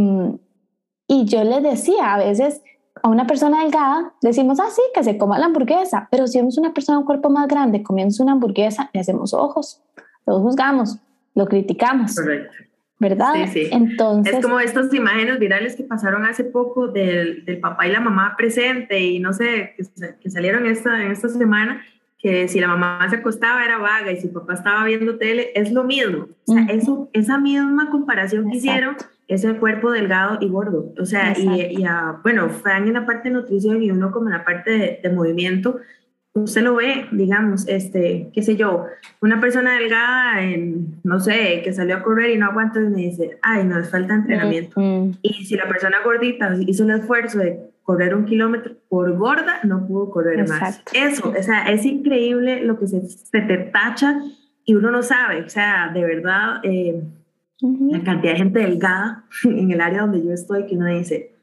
y yo les decía, a veces a una persona delgada decimos, ah, sí, que se coma la hamburguesa, pero si vemos una persona de un cuerpo más grande comiendo una hamburguesa, le hacemos ojos, lo juzgamos, lo criticamos. Correcto. ¿verdad? Sí, sí. Entonces... Es como estas imágenes virales que pasaron hace poco del, del papá y la mamá presente y no sé, que, salieron esta, en esta semana, que si la mamá se acostaba era vaga y si el papá estaba viendo tele, es lo mismo. O sea, eso, esa misma comparación que hicieron es el cuerpo delgado y gordo. O sea, y, y bueno, Frank en la parte de nutrición y uno como en la parte de, de movimiento, usted lo ve, digamos, este, qué sé yo, una persona delgada, en, no sé, que salió a correr y no aguanta y me dice, ay, no, es falta de entrenamiento. Y si la persona gordita hizo el esfuerzo de correr un kilómetro por gorda, no pudo correr más. Eso, o sea, es increíble lo que se, se, te tacha y uno no sabe, o sea, de verdad, eh, la cantidad de gente delgada en el área donde yo estoy que uno dice,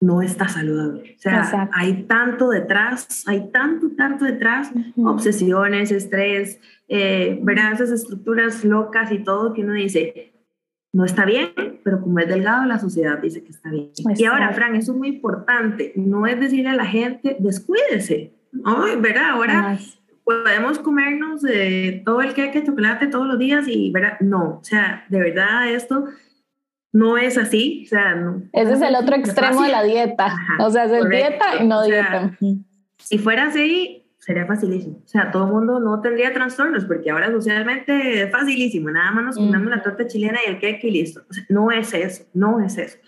no está saludable. O sea, hay tanto detrás, hay tanto, tanto detrás, obsesiones, estrés, eh, ¿verdad? Esas estructuras locas y todo que uno dice, no está bien, pero como es delgado, la sociedad dice que está bien. Y ahora, Fran, eso es muy importante, no es decirle a la gente, descuídese, ¿no? ¿verdad? Ahora podemos comernos eh, todo el queque de chocolate todos los días y, ¿verdad? No, o sea, de verdad esto no es así. O sea, no, Ese es el otro extremo de la dieta. o sea, hacer dieta y no dieta. Si fuera así, sería facilísimo. O sea, todo el mundo no tendría trastornos, porque ahora socialmente es facilísimo. Nada más nos comemos la torta chilena y el cake y listo. O sea, no es eso, no es eso.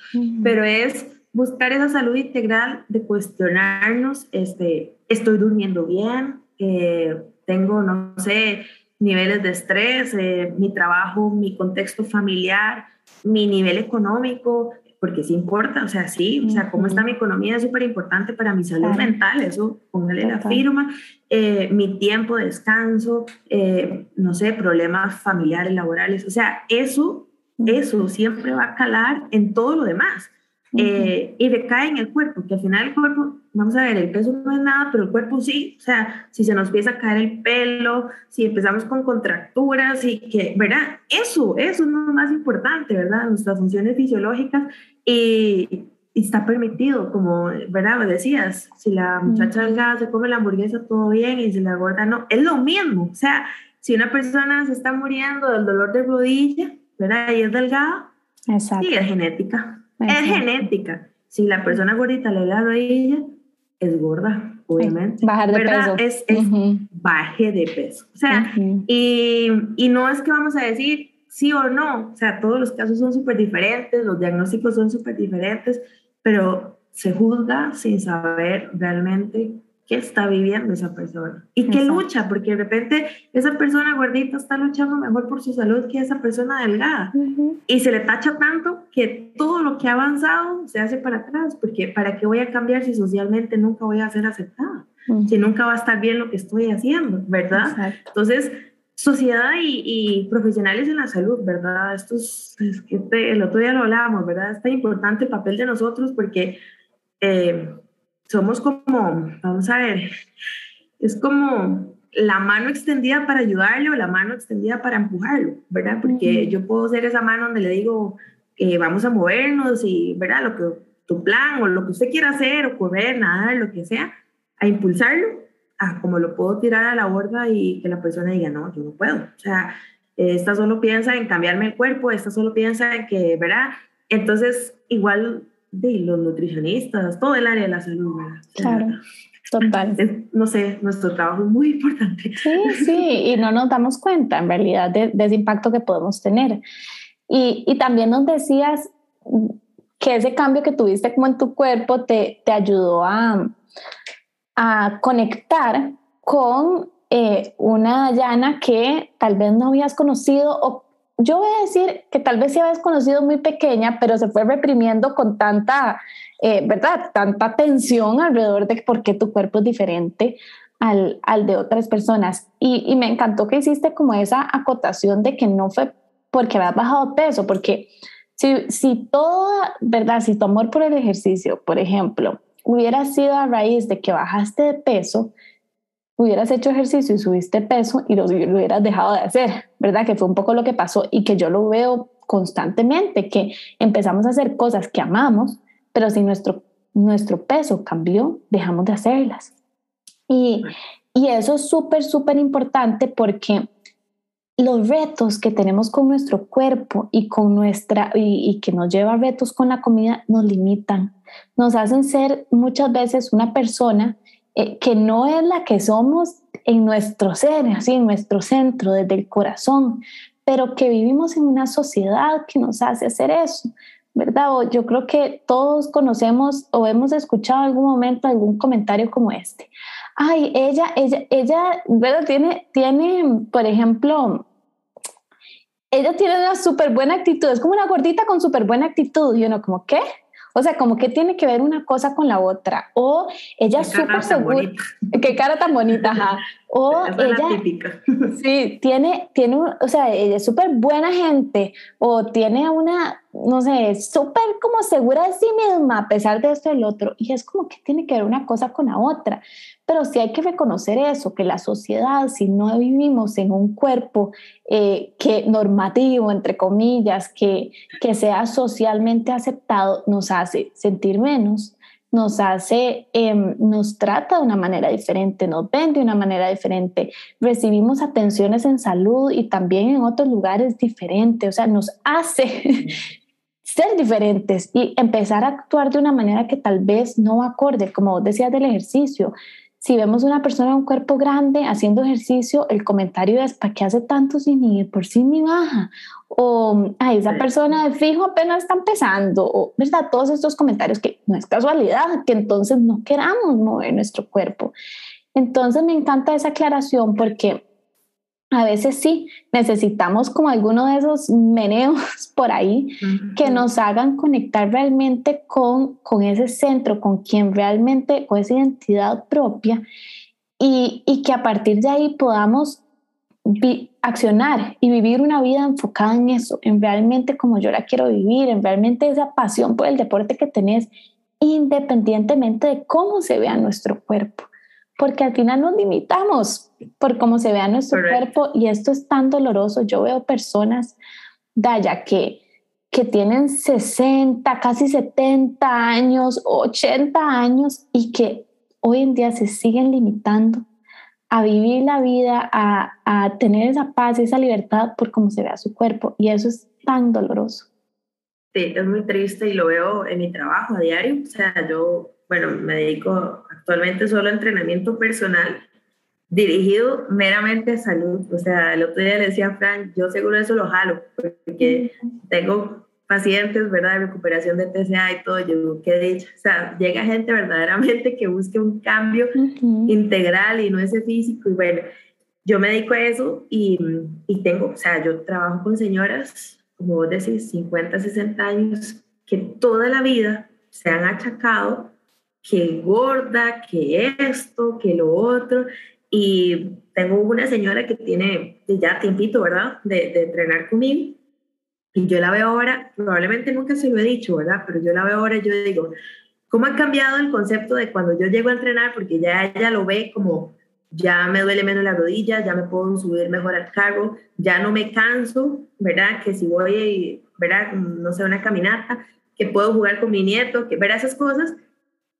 Pero es buscar esa salud integral de cuestionarnos, este, estoy durmiendo bien, eh, tengo, no sé, niveles de estrés, eh, mi trabajo, mi contexto familiar, mi nivel económico, porque sí importa, o sea, sí, o sea, cómo está mi economía es súper importante para mi salud mental, eso, póngale la firma, eh, mi tiempo de descanso, eh, no sé, problemas familiares, laborales, o sea, eso, eso siempre va a calar en todo lo demás. Eh, y recae en el cuerpo, que al final el cuerpo, vamos a ver, el peso no es nada, pero el cuerpo sí, o sea, si se nos empieza a caer el pelo, si empezamos con contracturas y que, ¿verdad? Eso, eso es lo más importante, ¿verdad? Nuestras funciones fisiológicas y, está permitido, como, ¿verdad? Me decías, si la muchacha delgada se come la hamburguesa, todo bien, y si la gorda no, es lo mismo, o sea, si una persona se está muriendo del dolor de rodilla, ¿verdad? Y es delgada, Exacto. sí, es genética. Es genética. Si la persona gordita le la rodilla, es gorda, obviamente. Bajar de ¿verdad? peso. Es, baje de peso. O sea, y, y no es que vamos a decir sí o no. O sea, todos los casos son súper diferentes, los diagnósticos son súper diferentes, pero se juzga sin saber realmente qué está viviendo esa persona y qué lucha, porque de repente esa persona gordita está luchando mejor por su salud que esa persona delgada y se le tacha tanto que todo lo que ha avanzado se hace para atrás, porque ¿para qué voy a cambiar si socialmente nunca voy a ser aceptada? Si nunca va a estar bien lo que estoy haciendo, ¿verdad? Entonces, sociedad y, profesionales en la salud, ¿verdad? Esto es, que el otro día lo hablábamos, ¿verdad? Es tan importante el papel de nosotros porque... Eh, somos como, vamos a ver, es como la mano extendida para ayudarle o la mano extendida para empujarlo, ¿verdad? Porque yo puedo ser esa mano donde le digo, que vamos a movernos y, ¿verdad? Lo que tu plan o lo que usted quiera hacer o correr, nadar, lo que sea, a impulsarlo, a como lo puedo tirar a la borda y que la persona diga, no, yo no puedo. O sea, esta solo piensa en cambiarme el cuerpo, esta solo piensa en que, ¿verdad? Entonces, igual de los nutricionistas, todo el área de la salud. Claro. Total. no sé, nuestro trabajo es muy importante. Sí, sí, y no nos damos cuenta en realidad de, ese impacto que podemos tener. Y, y, también nos decías que ese cambio que tuviste como en tu cuerpo te, te ayudó a, a conectar con eh, una Dayana que tal vez no habías conocido o yo voy a decir que tal vez se habías conocido muy pequeña, pero se fue reprimiendo con tanta, eh, ¿verdad? Tanta tensión alrededor de por qué tu cuerpo es diferente al, al de otras personas. Y, y, me encantó que hiciste como esa acotación de que no fue porque habías bajado peso, porque si, si todo, ¿verdad? Si tu amor por el ejercicio, por ejemplo, hubiera sido a raíz de que bajaste de peso, hubieras hecho ejercicio y subiste peso y lo, lo hubieras dejado de hacer, ¿verdad? Que fue un poco lo que pasó y que yo lo veo constantemente, que empezamos a hacer cosas que amamos, pero si nuestro, nuestro peso cambió, dejamos de hacerlas. Y, y eso es súper, súper importante porque los retos que tenemos con nuestro cuerpo y con nuestra y, que nos lleva a retos con la comida nos limitan, nos hacen ser muchas veces una persona eh, que no es la que somos en nuestro ser, así en nuestro centro, desde el corazón, pero que vivimos en una sociedad que nos hace hacer eso, ¿verdad? O yo creo que todos conocemos o hemos escuchado en algún momento algún comentario como este ay, ella, ella, ella, ¿verdad? Tiene, tiene, por ejemplo, ella tiene una súper buena actitud, es como una gordita con súper buena actitud, y uno como, ¿qué? O sea, como que tiene que ver una cosa con la otra. O ella es súper segura. Qué cara tan bonita, ajá. O ella. Sí, tiene, tiene, o sea, ella es súper buena gente. O tiene una, no sé, súper como segura de sí misma, a pesar de esto y el otro. Y es como que tiene que ver una cosa con la otra. Pero sí hay que reconocer eso, que la sociedad, si no vivimos en un cuerpo eh, que normativo, entre comillas, que, que sea socialmente aceptado, nos hace sentir menos, nos hace, em, nos trata de una manera diferente, nos ven de una manera diferente, recibimos atenciones en salud y también en otros lugares diferentes, o sea, nos hace ser diferentes y empezar a actuar de una manera que tal vez no acorde, como vos decías del ejercicio, si vemos una persona de un cuerpo grande haciendo ejercicio, el comentario es, ¿para qué hace tanto sin ni por sí ni baja? O, ay, esa persona de fijo apenas está empezando, o, ¿verdad? Todos estos comentarios que no es casualidad, que entonces no queramos mover nuestro cuerpo. Entonces me encanta esa aclaración porque a veces sí necesitamos como alguno de esos meneos por ahí que nos hagan conectar realmente con, con ese centro, con quien realmente, con esa identidad propia y, y que a partir de ahí podamos accionar y vivir una vida enfocada en eso, en realmente como yo la quiero vivir, en realmente esa pasión por el deporte que tenés, independientemente de cómo se vea nuestro cuerpo porque al final nos limitamos por cómo se vea nuestro cuerpo y esto es tan doloroso. Yo veo personas, Daya, que, que tienen 60, casi 70 años, 80 años y que hoy en día se siguen limitando a vivir la vida, a, a tener esa paz, esa libertad por cómo se vea su cuerpo y eso es tan doloroso. Sí, es muy triste y lo veo en mi trabajo a diario. O sea, yo bueno, me dedico actualmente solo entrenamiento personal dirigido meramente a salud. O sea, el otro día le decía a Fran, yo seguro eso lo jalo, porque tengo pacientes, ¿verdad?, de recuperación de TCA y todo, yo qué dicho, o sea, llega gente verdaderamente que busque un cambio integral y no ese físico, y bueno, yo me dedico a eso y, y tengo, o sea, yo trabajo con señoras, como vos decís, 50, 60 años, que toda la vida se han achacado que gorda, que esto, que lo otro. Y tengo una señora que tiene ya tiempito, ¿verdad?, de, de entrenar conmigo. Y yo la veo ahora, probablemente nunca se lo he dicho, ¿verdad? Pero yo la veo ahora y yo digo, ¿cómo ha cambiado el concepto de cuando yo llego a entrenar? Porque ya ella lo ve como, ya me duele menos la rodilla, ya me puedo subir mejor al carro, ya no me canso, ¿verdad? Que si voy, ¿verdad? No sé, una caminata, que puedo jugar con mi nieto, que ver esas cosas.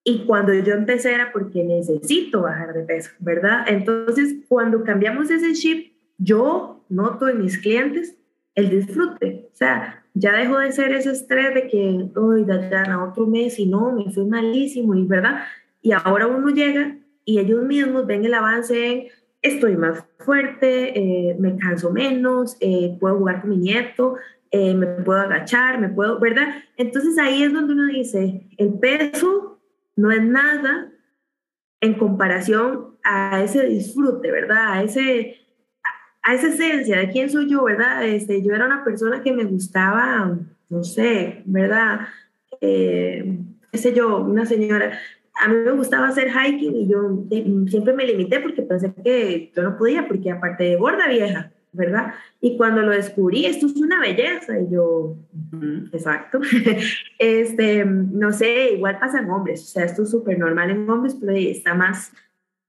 Y cuando yo empecé era porque necesito bajar de peso, ¿verdad? Entonces, cuando cambiamos ese chip, yo noto en mis clientes el disfrute. O sea, ya dejó de ser ese estrés de que, hoy a otro mes y no, me fue malísimo, y verdad. Y ahora uno llega y ellos mismos ven el avance en, estoy más fuerte, eh, me canso menos, eh, puedo jugar con mi nieto, eh, me puedo agachar, me puedo, ¿verdad? Entonces ahí es donde uno dice, el peso no es nada en comparación a ese disfrute, ¿verdad? A, ese, a esa esencia de quién soy yo, ¿verdad? Este, yo era una persona que me gustaba, no sé, ¿verdad? Eh, qué sé yo, una señora, a mí me gustaba hacer hiking y yo siempre me limité porque pensé que yo no podía, porque aparte de gorda vieja, ¿verdad? Y cuando lo descubrí, esto es una belleza, y yo, exacto, este, no sé, igual pasa en hombres, o sea, esto es súper normal en hombres, pero está más,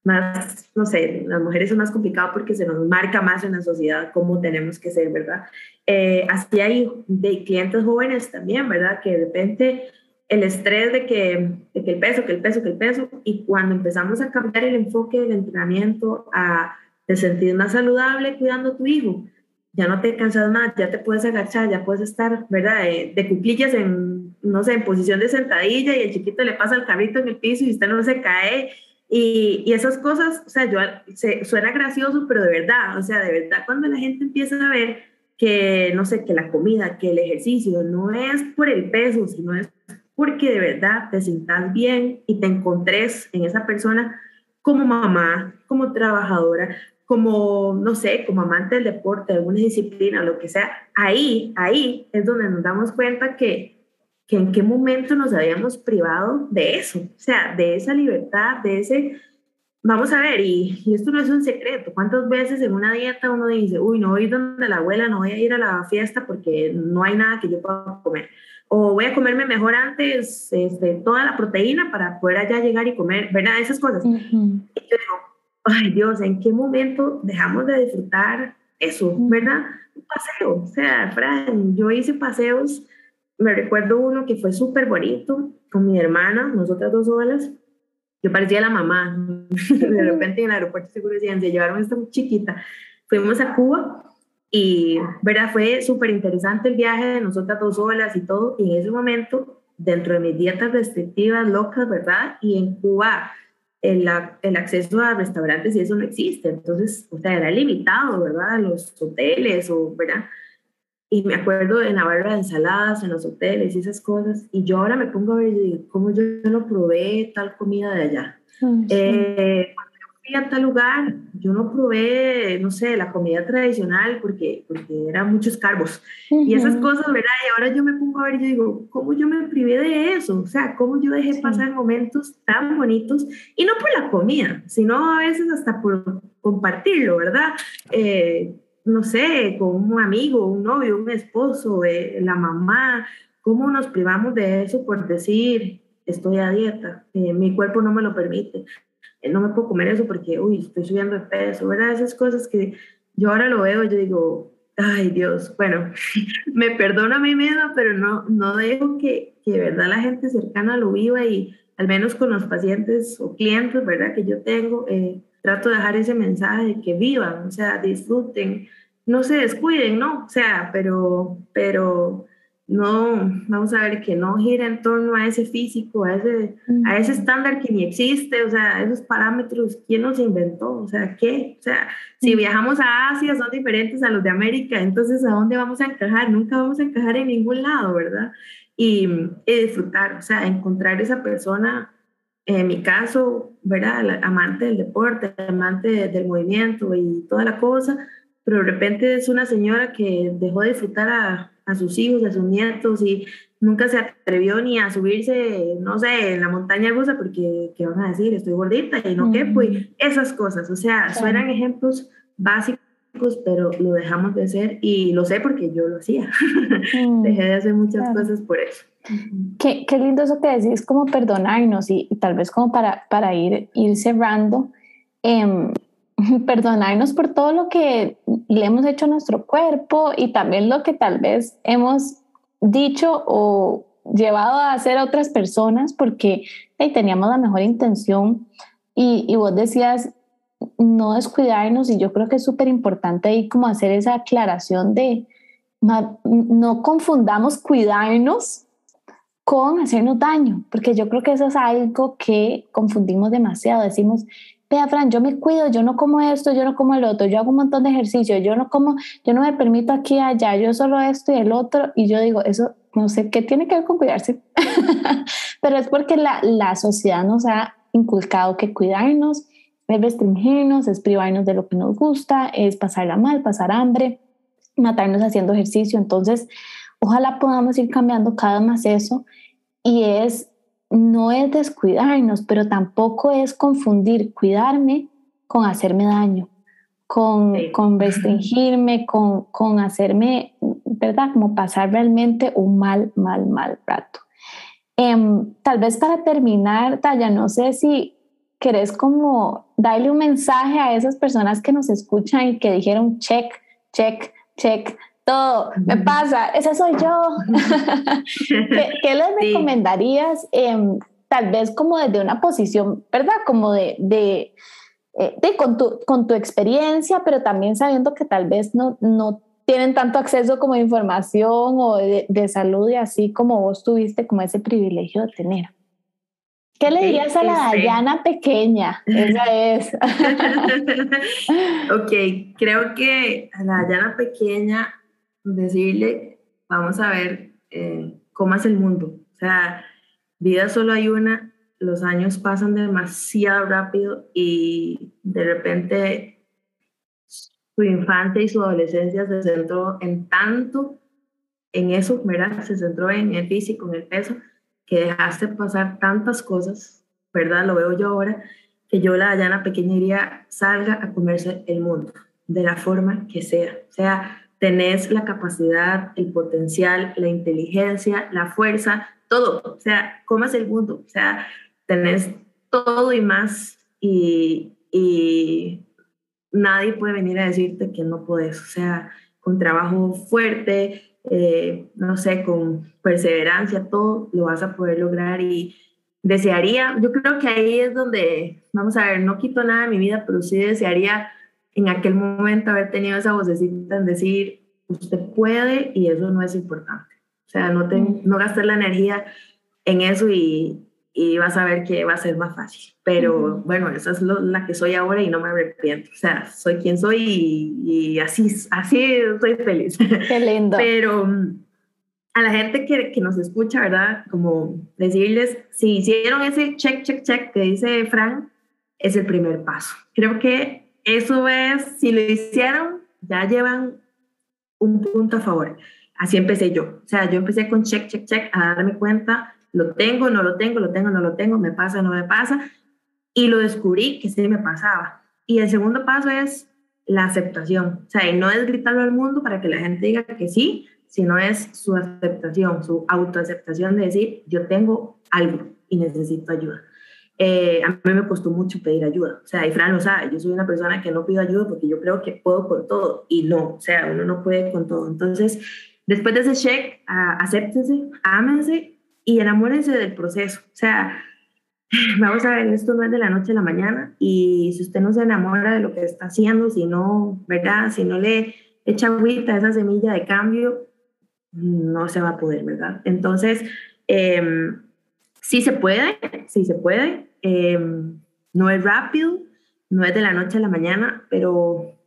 más, no sé, las mujeres es más complicado porque se nos marca más en la sociedad cómo tenemos que ser, ¿verdad? Eh, así hay de clientes jóvenes también, ¿verdad? Que de repente el estrés de que, de que el peso, que el peso, que el peso, y cuando empezamos a cambiar el enfoque del entrenamiento a te sentir más saludable cuidando a tu hijo, ya no te cansas más, ya te puedes agachar, ya puedes estar, ¿verdad? Eh, de cuclillas en, no sé, en posición de sentadilla y el chiquito le pasa el carrito en el piso y usted no se cae. Y, y esas cosas, o sea, yo, se, suena gracioso, pero de verdad, o sea, de verdad, cuando la gente empieza a ver que, no sé, que la comida, que el ejercicio no es por el peso, sino es porque de verdad te sientas bien y te encontres en esa persona como mamá, como trabajadora, como, no sé, como amante del deporte, alguna disciplina, lo que sea, ahí, ahí es donde nos damos cuenta que, que en qué momento nos habíamos privado de eso, o sea, de esa libertad, de ese, vamos a ver, y, y, esto no es un secreto, ¿cuántas veces en una dieta uno dice, uy, no voy donde la abuela, no voy a ir a la fiesta porque no hay nada que yo pueda comer? O voy a comerme mejor antes este, toda la proteína para poder allá llegar y comer, ¿verdad? Esas cosas. Y yo digo, ay Dios, ¿en qué momento dejamos de disfrutar eso, verdad? Un paseo, o sea, Fran, yo hice paseos, me recuerdo uno que fue súper bonito con mi hermana, nosotras dos solas, yo parecía la mamá, de repente en el aeropuerto seguro decían, se llevaron esta muy chiquita, fuimos a Cuba y, verdad, fue súper interesante el viaje de nosotras dos solas y todo, y en ese momento, dentro de mis dietas restrictivas locas, ¿verdad? Y en Cuba el, el, acceso a restaurantes y eso no existe. Entonces, o sea, era limitado, ¿verdad? Los hoteles, o, ¿verdad? Y me acuerdo de Navarra de ensaladas en los hoteles y esas cosas. Y yo ahora me pongo a ver ¿cómo yo no probé tal comida de allá? eh, fui a tal lugar, yo no probé, no sé, la comida tradicional porque, porque eran muchos carbos y esas cosas, ¿verdad? Y ahora yo me pongo a ver y yo digo, ¿cómo yo me privé de eso? O sea, ¿cómo yo dejé pasar momentos tan bonitos? Y no por la comida, sino a veces hasta por compartirlo, ¿verdad? Eh, no sé, con un amigo, un novio, un esposo, eh, la mamá, ¿cómo nos privamos de eso por decir, estoy a dieta, eh, mi cuerpo no me lo permite? Eh, no me puedo comer eso porque, uy, estoy subiendo de peso, ¿verdad? Esas cosas que yo ahora lo veo, yo digo, ay Dios, bueno, me perdono a mí misma, pero no, no dejo que, que verdad la gente cercana lo viva y al menos con los pacientes o clientes, ¿verdad? Que yo tengo, eh, trato de dejar ese mensaje de que vivan, o sea, disfruten, no se descuiden, ¿no? O sea, pero, pero no, vamos a ver, que no gira en torno a ese físico, a ese, a ese estándar que ni existe, o sea, esos parámetros, ¿quién los inventó? O sea, ¿qué? O sea, si viajamos a Asia son diferentes a los de América, entonces ¿a dónde vamos a encajar? Nunca vamos a encajar en ningún lado, ¿verdad? Y, disfrutar, o sea, encontrar esa persona, en mi caso, ¿verdad? amante del deporte, amante del movimiento y toda la cosa, pero de repente es una señora que dejó de disfrutar a a sus hijos, a sus nietos y nunca se atrevió ni a subirse, no sé, en la montaña rusa porque, ¿qué van a decir? Estoy gordita y no qué, pues esas cosas, o sea, suenan ejemplos básicos, pero lo dejamos de hacer y lo sé porque yo lo hacía. Dejé de hacer muchas cosas por eso. Qué, qué, lindo eso que decís, como perdonarnos y, tal vez como para, para ir, ir cerrando. Eh, perdonarnos por todo lo que le hemos hecho a nuestro cuerpo y también lo que tal vez hemos dicho o llevado a hacer a otras personas porque teníamos la mejor intención y, y, vos decías no descuidarnos y yo creo que es súper importante ahí como hacer esa aclaración de no confundamos cuidarnos con hacernos daño, porque yo creo que eso es algo que confundimos demasiado. Decimos, vea, Fran, yo me cuido, yo no como esto, yo no como el otro, yo hago un montón de ejercicio, yo no como, yo no me permito aquí allá, yo solo esto y el otro, y yo digo, eso no sé qué tiene que ver con cuidarse, pero es porque la, la sociedad nos ha inculcado que cuidarnos es restringirnos, es privarnos de lo que nos gusta, es pasarla mal, pasar hambre, matarnos haciendo ejercicio, entonces ojalá podamos ir cambiando cada más eso y es no es descuidarnos, pero tampoco es confundir cuidarme con hacerme daño, con, con restringirme, con, con, hacerme, ¿verdad? Como pasar realmente un mal, mal, mal rato. Em, tal vez para terminar, Taya, no sé si querés como darle un mensaje a esas personas que nos escuchan y que dijeron check, check, check, todo, me pasa, esa soy yo. ¿Qué, les recomendarías? Em, tal vez como desde una posición, ¿verdad? Como de, de, eh, de con, tu, con, tu, experiencia, pero también sabiendo que tal vez no, no tienen tanto acceso como información o de, de, salud y así como vos tuviste como ese privilegio de tener. ¿Qué le dirías a la este Dayana pequeña? Esa es. ok, creo que a la Dayana pequeña decirle, vamos a ver eh, cómo es el mundo. O sea, vida solo hay una, los años pasan demasiado rápido y de repente su infancia y su adolescencia se centró en tanto en eso, ¿verdad? Se centró en el físico, en el peso, que dejaste pasar tantas cosas, ¿verdad? Lo veo yo ahora, que yo la Dayana pequeña diría, salga a comerse el mundo, de la forma que sea. O sea, tenés la capacidad, el potencial, la inteligencia, la fuerza, todo. O sea, comas el mundo. O sea, tenés todo y más y, nadie puede venir a decirte que no puedes. O sea, con trabajo fuerte, eh, no sé, con perseverancia, todo lo vas a poder lograr y desearía, yo creo que ahí es donde, vamos a ver, no quito nada de mi vida, pero sí desearía en aquel momento haber tenido esa vocecita en decir, usted puede y eso no es importante. O sea, no, te, no gastes la energía en eso y, y, vas a ver que va a ser más fácil. Pero bueno, esa es la que soy ahora y no me arrepiento. O sea, soy quien soy y, y así, así estoy feliz. Qué lindo. Pero a la gente que, que, nos escucha, ¿verdad? Como decirles, si hicieron ese check, check, check que dice Frank, es el primer paso. Creo que eso es, si lo hicieron, ya llevan un punto a favor. Así empecé yo. O sea, yo empecé con check, check, check, a darme cuenta, lo tengo, no lo tengo, lo tengo, no lo tengo, me pasa, no me pasa. Y lo descubrí que sí me pasaba. Y el segundo paso es la aceptación. O sea, y no es gritarlo al mundo para que la gente diga que sí, sino es su aceptación, su autoaceptación de decir, yo tengo algo y necesito ayuda. Eh, a mí me costó mucho pedir ayuda. O sea, y Fran lo sabe, yo soy una persona que no pido ayuda porque yo creo que puedo con todo y no, o sea, uno no puede con todo. Entonces, después de ese check, uh, acéptense, ámense y enamórense del proceso. O sea, vamos a ver, esto no es de la noche a la mañana y si usted no se enamora de lo que está haciendo, si no, ¿verdad? Si no le echa agüita a esa semilla de cambio, no se va a poder, ¿verdad? Entonces, eh, Sí se puede, sí se puede. Em, no es rápido, no es de la noche a la mañana, pero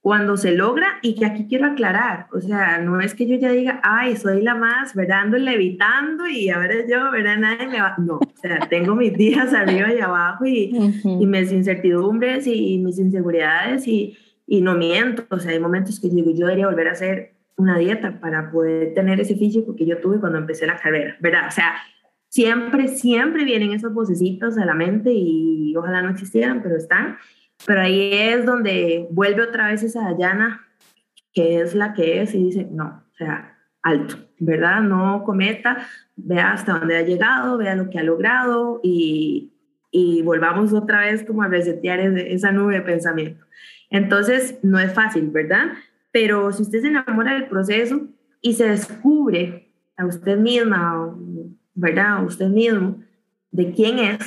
cuando se logra, y que aquí quiero aclarar, o sea, no es que yo ya diga, ay, soy la más, ¿verdad? Ando levitando y ahora yo, ¿verdad? Nadie me va. No, o sea, tengo mis días arriba y abajo y, y mis incertidumbres y mis inseguridades y, y no miento. O sea, hay momentos que digo, yo debería volver a hacer una dieta para poder tener ese físico que yo tuve cuando empecé la carrera, ¿verdad? O sea, siempre, siempre vienen esos vocecitos a la mente y ojalá no existieran, pero están. Pero ahí es donde vuelve otra vez esa Dayana, que es la que es, y dice, no, o sea, alto, ¿verdad? No cometa, vea hasta dónde ha llegado, vea lo que ha logrado y, y volvamos otra vez como a resetear esa nube de pensamiento. Entonces, no es fácil, ¿verdad? Pero si usted se enamora del proceso y se descubre a usted misma, ¿verdad? Usted mismo, de quién es,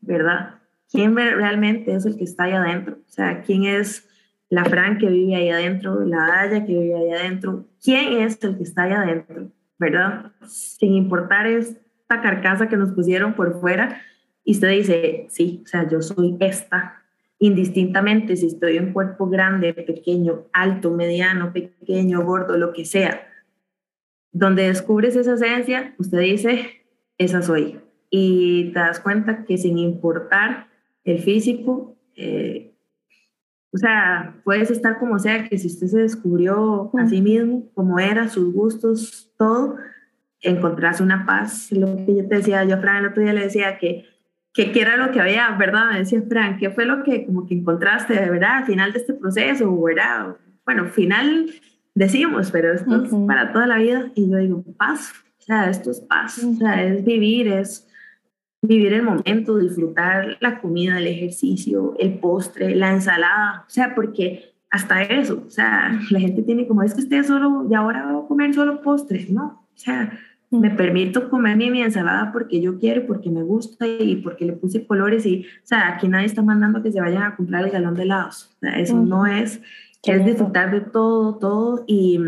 ¿verdad? ¿Quién realmente es el que está ahí adentro? O sea, ¿quién es la Fran que vive ahí adentro, la Daya que vive ahí adentro? ¿Quién es el que está ahí adentro? ¿Verdad? Sin importar esta carcasa que nos pusieron por fuera, y usted dice, sí, o sea, yo soy esta, indistintamente si estoy en cuerpo grande, pequeño, alto, mediano, pequeño, gordo, lo que sea. Donde descubres esa esencia, usted dice, esa soy. Y te das cuenta que sin importar el físico, eh, o sea, puedes estar como sea, que si usted se descubrió a sí mismo, como era, sus gustos, todo, encontrarse una paz. Lo que yo te decía, yo a Fran el otro día le decía que, que qué era lo que había, ¿verdad? Me decía Fran, ¿qué fue lo que como que encontraste, de verdad, al final de este proceso, ¿verdad? Bueno, final decimos, pero esto es para toda la vida. Y yo digo, paz, sea, esto es paz, o sea, es vivir, es vivir el momento, disfrutar la comida, el ejercicio, el postre, la ensalada, o sea, porque hasta eso, o sea, la gente tiene como, es que usted solo, y ahora voy a comer solo postres, ¿no? O sea, me permito comerme mi ensalada porque yo quiero, porque me gusta y porque le puse colores y, o sea, aquí nadie está mandando que se vayan a comprar el galón de helados. O sea, eso no es, es disfrutar de todo, todo y,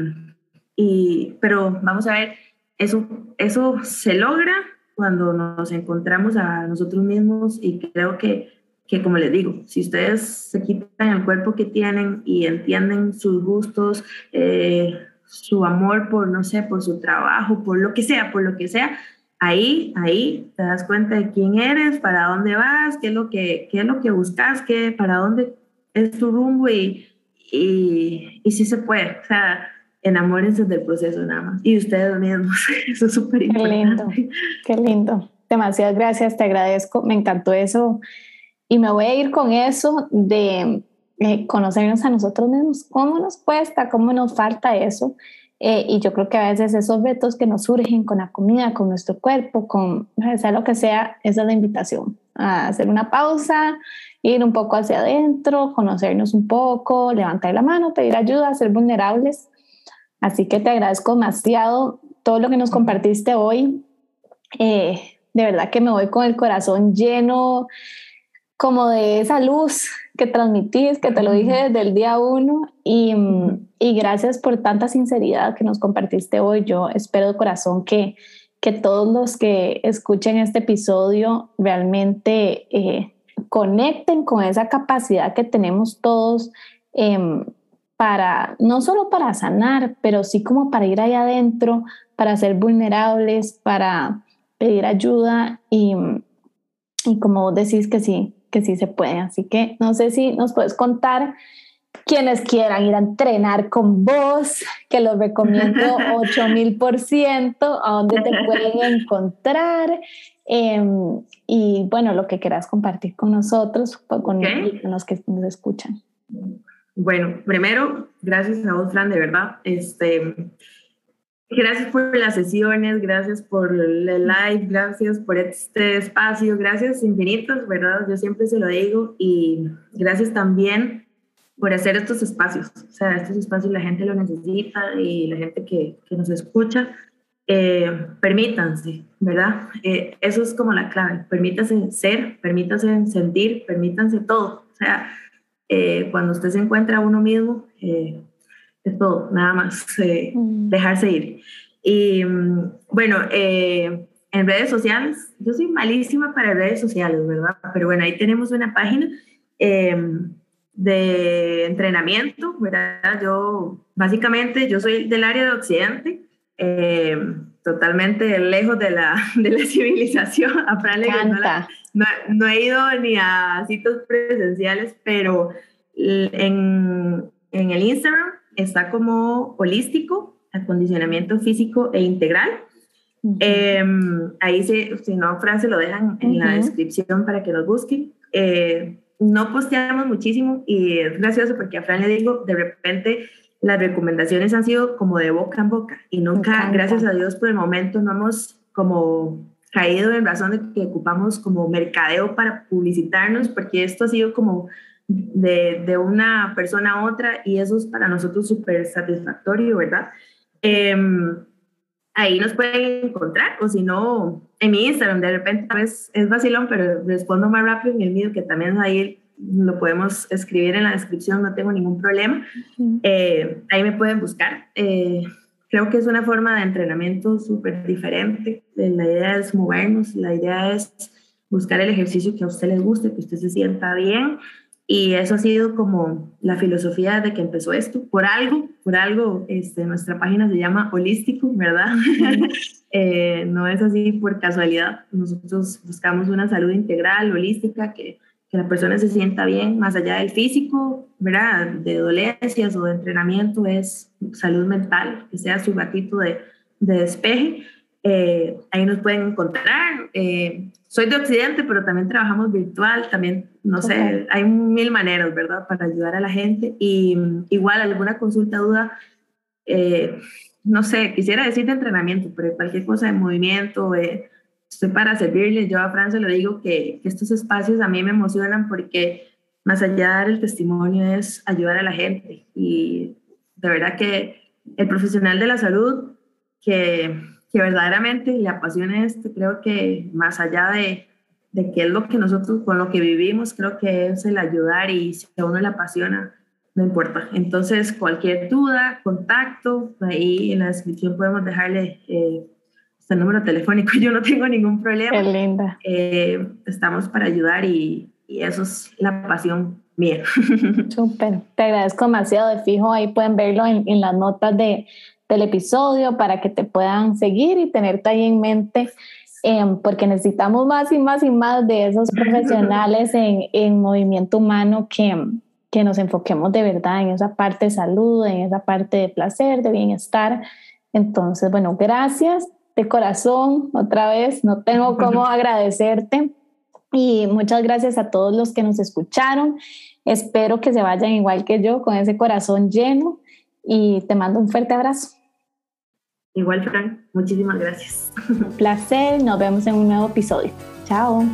y, pero vamos a ver, eso, eso se logra cuando nos encontramos a nosotros mismos y creo que, que, como les digo, si ustedes se quitan el cuerpo que tienen y entienden sus gustos, eh, su amor por, no sé, por su trabajo, por lo que sea, por lo que sea, ahí, ahí te das cuenta de quién eres, para dónde vas, qué es lo que, qué es lo que buscas, qué, para dónde es tu rumbo y, y, y sí se puede. O sea, enamórense del proceso nada más. Y ustedes mismos, eso es súper importante. Qué lindo, qué lindo. Demasiadas gracias, te agradezco, me encantó eso. Y me voy a ir con eso de eh, conocernos a nosotros mismos, cómo nos cuesta, cómo nos falta eso. Eh, y yo creo que a veces esos retos que nos surgen con la comida, con nuestro cuerpo, con sea lo que sea, esa es la invitación a hacer una pausa, ir un poco hacia adentro, conocernos un poco, levantar la mano, pedir ayuda, ser vulnerables. Así que te agradezco demasiado todo lo que nos compartiste hoy. Eh, de verdad que me voy con el corazón lleno como de esa luz que transmitís, que te lo dije desde el día uno y, y, gracias por tanta sinceridad que nos compartiste hoy. Yo espero de corazón que, que todos los que escuchen este episodio realmente eh, conecten con esa capacidad que tenemos todos em, para, no solo para sanar, pero sí como para ir allá adentro, para ser vulnerables, para pedir ayuda y, y como decís que sí, que sí se puede. Así que no sé si nos puedes contar quienes quieran ir a entrenar con vos, que los recomiendo 8000%, a dónde te pueden encontrar. Em, y bueno, lo que quieras compartir con nosotros, con los que nos escuchan. Bueno, primero, gracias a vos, Fran, de verdad. Este, Gracias por las sesiones, gracias por el live, gracias por este espacio, gracias infinitas, ¿verdad? Yo siempre se lo digo y gracias también por hacer estos espacios. O sea, estos espacios la gente lo necesita y la gente que, que nos escucha, eh, permítanse, ¿verdad? Eh, eso es como la clave, permítanse ser, permítanse sentir, permítanse todo. O sea, eh, cuando usted se encuentra a uno mismo, es todo, nada más eh, mm. dejarse ir. Y mm, bueno, eh, en redes sociales, yo soy malísima para redes sociales, ¿verdad? Pero bueno, ahí tenemos una página em, de entrenamiento, ¿verdad? Yo, básicamente, yo soy del área de Occidente, em, totalmente lejos de la, de la civilización. A Fran no, no, he ido ni a sitios presenciales, pero en, en el Instagram está como holístico, acondicionamiento físico e integral. Em, ahí, se, si no, Fran, se lo dejan en la descripción para que los busquen. Eh, no posteamos muchísimo y es gracioso porque a Fran le digo, de repente las recomendaciones han sido como de boca en boca y nunca, gracias a Dios por el momento, no hemos como caído en razón de que ocupamos como mercadeo para publicitarnos porque esto ha sido como de, de, una persona a otra y eso es para nosotros súper satisfactorio, ¿verdad? Em, ahí nos pueden encontrar o si no, en mi Instagram, de repente veces es vacilón, pero respondo más rápido en el mío, que también ahí lo podemos escribir en la descripción, no tengo ningún problema. Eh, ahí me pueden buscar. Eh, creo que es una forma de entrenamiento súper diferente. La idea es movernos, la idea es buscar el ejercicio que a usted le guste, que usted se sienta bien y eso ha sido como la filosofía de que empezó esto. Por algo, por algo, este, nuestra página se llama Holístico, ¿verdad? Eh, no es así por casualidad. Nosotros buscamos una salud integral, holística, que, que, la persona se sienta bien, más allá del físico, ¿verdad? De dolencias o de entrenamiento, es salud mental, que sea su ratito de, de despeje. Eh, ahí nos pueden encontrar. Eh, soy de Occidente, pero también trabajamos virtual, también, no sé, hay mil maneras, ¿verdad?, para ayudar a la gente. Y igual, alguna consulta, duda, eh, no sé, quisiera decir de entrenamiento, pero cualquier cosa de movimiento, estoy para servirle. Yo a Fran se lo digo que, estos espacios a mí me emocionan porque más allá de dar el testimonio es ayudar a la gente. Y de verdad que el profesional de la salud que, que verdaderamente le apasiona esto, creo que más allá de, de qué es lo que nosotros con lo que vivimos, creo que es el ayudar y si a uno le apasiona, no importa. Entonces, cualquier duda, contacto, ahí en la descripción podemos dejarle eh, este número telefónico. Yo no tengo ningún problema. Qué linda. Eh, estamos para ayudar y, y eso es la pasión mía. Súper, te agradezco demasiado de fijo, ahí pueden verlo en, en las notas de, del episodio para que te puedan seguir y tenerte ahí en mente, eh, porque necesitamos más y más y más de esos profesionales en, en movimiento humano que, que nos enfoquemos de verdad en esa parte de salud, en esa parte de placer, de bienestar. Entonces, bueno, gracias de corazón otra vez, no tengo cómo agradecerte y muchas gracias a todos los que nos escucharon. Espero que se vayan igual que yo, con ese corazón lleno y te mando un fuerte abrazo. Igual, Frank, muchísimas gracias. Un placer, nos vemos en un nuevo episodio. Chao.